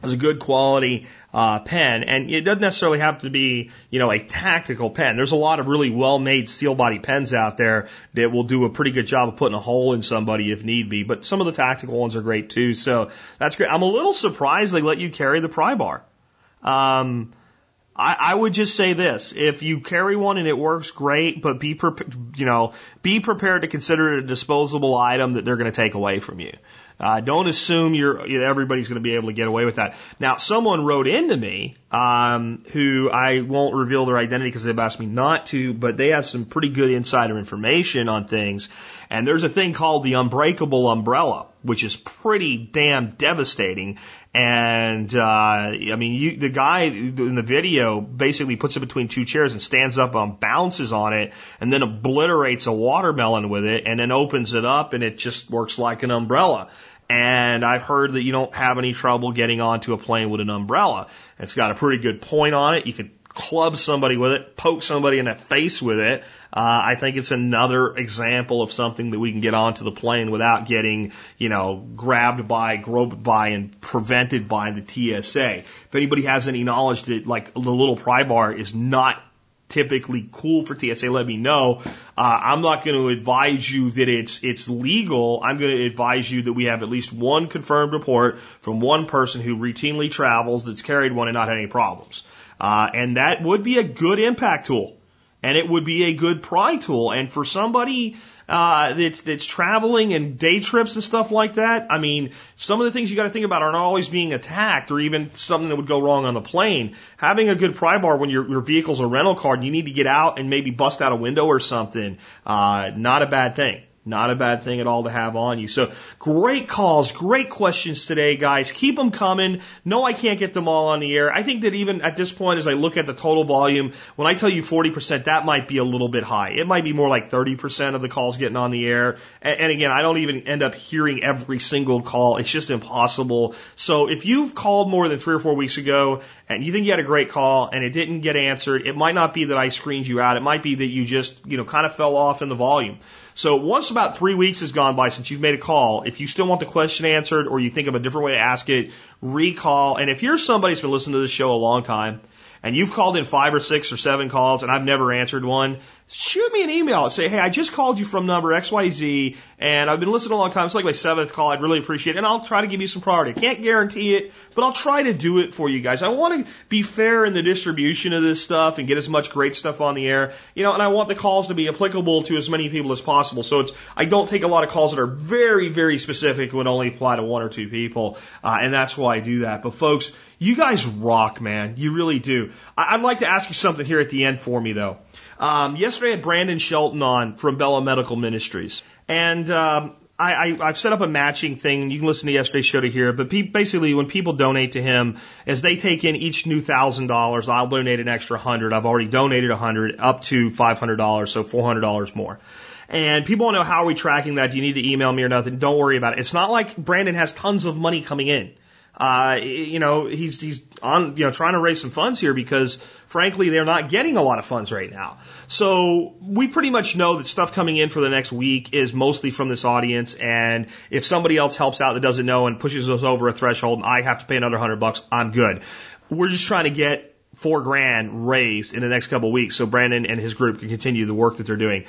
It's a good quality uh, pen, and it doesn't necessarily have to be, you know, a tactical pen. There's a lot of really well-made steel body pens out there that will do a pretty good job of putting a hole in somebody if need be. But some of the tactical ones are great too. So that's great. I'm a little surprised they let you carry the pry bar. Um, I, I would just say this: if you carry one and it works, great. But be pre- you know be prepared to consider it a disposable item that they're going to take away from you. Uh, don't assume you're everybody's going to be able to get away with that. Now, someone wrote into me um, who I won't reveal their identity because they've asked me not to, but they have some pretty good insider information on things. And there's a thing called the unbreakable umbrella, which is pretty damn devastating. And uh, I mean, you, the guy in the video basically puts it between two chairs and stands up and bounces on it, and then obliterates a watermelon with it, and then opens it up, and it just works like an umbrella. And I've heard that you don't have any trouble getting onto a plane with an umbrella. It's got a pretty good point on it. You could club somebody with it, poke somebody in the face with it. Uh, I think it's another example of something that we can get onto the plane without getting, you know, grabbed by, groped by, and prevented by the TSA. If anybody has any knowledge that like the little pry bar is not typically cool for TSA, let me know. Uh, I'm not going to advise you that it's it's legal. I'm going to advise you that we have at least one confirmed report from one person who routinely travels that's carried one and not had any problems. Uh, and that would be a good impact tool. And it would be a good pry tool. And for somebody uh, that's that's traveling and day trips and stuff like that, I mean, some of the things you got to think about are not always being attacked or even something that would go wrong on the plane. Having a good pry bar when your your vehicle's a rental car and you need to get out and maybe bust out a window or something, uh, not a bad thing. Not a bad thing at all to have on you. So great calls, great questions today, guys. Keep them coming. No, I can't get them all on the air. I think that even at this point, as I look at the total volume, when I tell you 40%, that might be a little bit high. It might be more like 30% of the calls getting on the air. And, and again, I don't even end up hearing every single call. It's just impossible. So if you've called more than three or four weeks ago and you think you had a great call and it didn't get answered, it might not be that I screened you out. It might be that you just, you know, kind of fell off in the volume. So once about three weeks has gone by since you've made a call, if you still want the question answered or you think of a different way to ask it, recall. And if you're somebody who's been listening to this show a long time and you've called in five or six or seven calls and I've never answered one, shoot me an email and say, hey, I just called you from number XYZ and I've been listening a long time. It's like my seventh call. I'd really appreciate it. And I'll try to give you some priority. I can't guarantee it, but I'll try to do it for you guys. I want to be fair in the distribution of this stuff and get as much great stuff on the air. You know, and I want the calls to be applicable to as many people as possible. So it's, I don't take a lot of calls that are very, very specific would only apply to one or two people. Uh, and that's why I do that. But folks, you guys rock, man. You really do. I- I'd like to ask you something here at the end for me though. Um, yesterday I had Brandon Shelton on from Bella Medical Ministries. And um, I, I, I've set up a matching thing. You can listen to yesterday's show to hear it. But pe- basically, when people donate to him, as they take in each new thousand dollars, I'll donate an extra hundred. I've already donated a hundred, up to five hundred dollars, so four hundred dollars more. And people want to know how are we tracking that? Do you need to email me or nothing? Don't worry about it. It's not like Brandon has tons of money coming in. Uh, you know, he's he's on you know trying to raise some funds here because frankly they're not getting a lot of funds right now. So we pretty much know that stuff coming in for the next week is mostly from this audience. And if somebody else helps out that doesn't know and pushes us over a threshold, and I have to pay another hundred bucks, I'm good. We're just trying to get four grand raised in the next couple of weeks so Brandon and his group can continue the work that they're doing.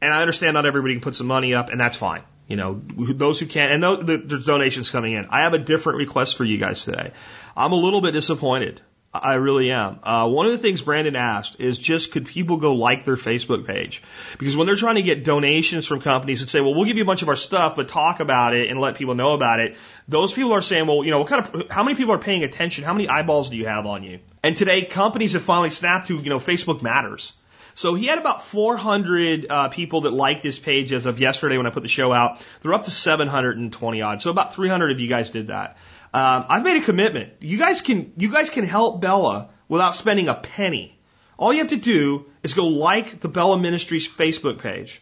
And I understand not everybody can put some money up, and that's fine. You know, those who can, and there's donations coming in. I have a different request for you guys today. I'm a little bit disappointed. I really am. Uh, one of the things Brandon asked is just could people go like their Facebook page? Because when they're trying to get donations from companies and say, well, we'll give you a bunch of our stuff, but talk about it and let people know about it, those people are saying, well, you know, what kind of, how many people are paying attention? How many eyeballs do you have on you? And today companies have finally snapped to, you know, Facebook matters. So he had about 400 uh, people that liked his page as of yesterday when I put the show out. They're up to 720 odd. So about 300 of you guys did that. Um, I've made a commitment. You guys can you guys can help Bella without spending a penny. All you have to do is go like the Bella Ministries Facebook page.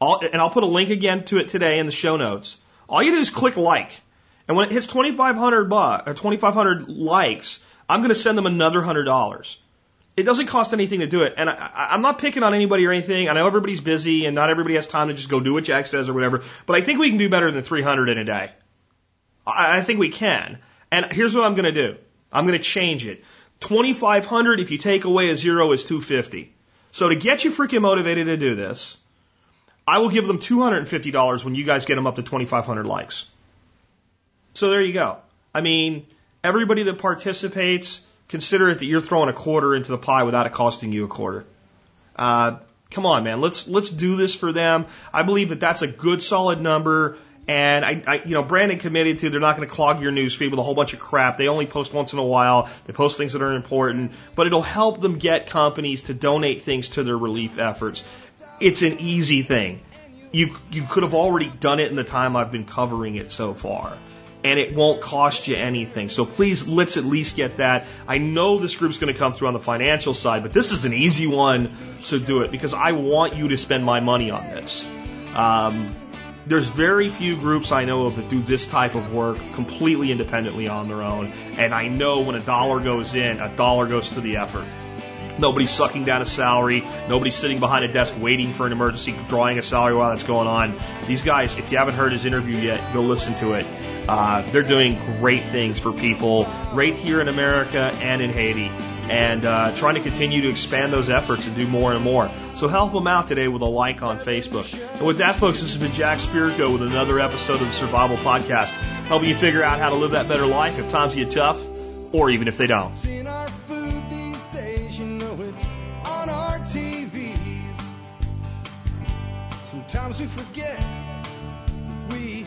And I'll put a link again to it today in the show notes. All you do is click like. And when it hits 2,500 bucks or 2,500 likes, I'm going to send them another $100. It doesn't cost anything to do it. And I, I'm not picking on anybody or anything. I know everybody's busy and not everybody has time to just go do what Jack says or whatever. But I think we can do better than 300 in a day. I, I think we can. And here's what I'm going to do. I'm going to change it. 2,500 if you take away a zero is 250. So to get you freaking motivated to do this, I will give them $250 when you guys get them up to 2,500 likes. So there you go. I mean, everybody that participates consider it that you're throwing a quarter into the pie without it costing you a quarter. Uh, come on, man. Let's let's do this for them. I believe that that's a good, solid number. And I, I you know, Brandon committed to they're not going to clog your news feed with a whole bunch of crap. They only post once in a while. They post things that are important, but it'll help them get companies to donate things to their relief efforts. It's an easy thing. You you could have already done it in the time I've been covering it so far and it won't cost you anything. So please, let's at least get that. I know this group's going to come through on the financial side, but this is an easy one, to do it because I want you to spend my money on this. Um, there's very few groups I know of that do this type of work completely independently on their own, and I know when a dollar goes in, a dollar goes to the effort. Nobody's sucking down a salary. Nobody's sitting behind a desk waiting for an emergency, drawing a salary while that's going on. These guys, if you haven't heard his interview yet, go listen to it. Uh, they're doing great things for people right here in America and in Haiti, and uh, trying to continue to expand those efforts and do more and more. So help them out today with a like on Facebook. And with that, folks, this has been Jack Spirko with another episode of the Survival Podcast, helping you figure out how to live that better life if times get tough, or even if they don't. Sometimes we forget we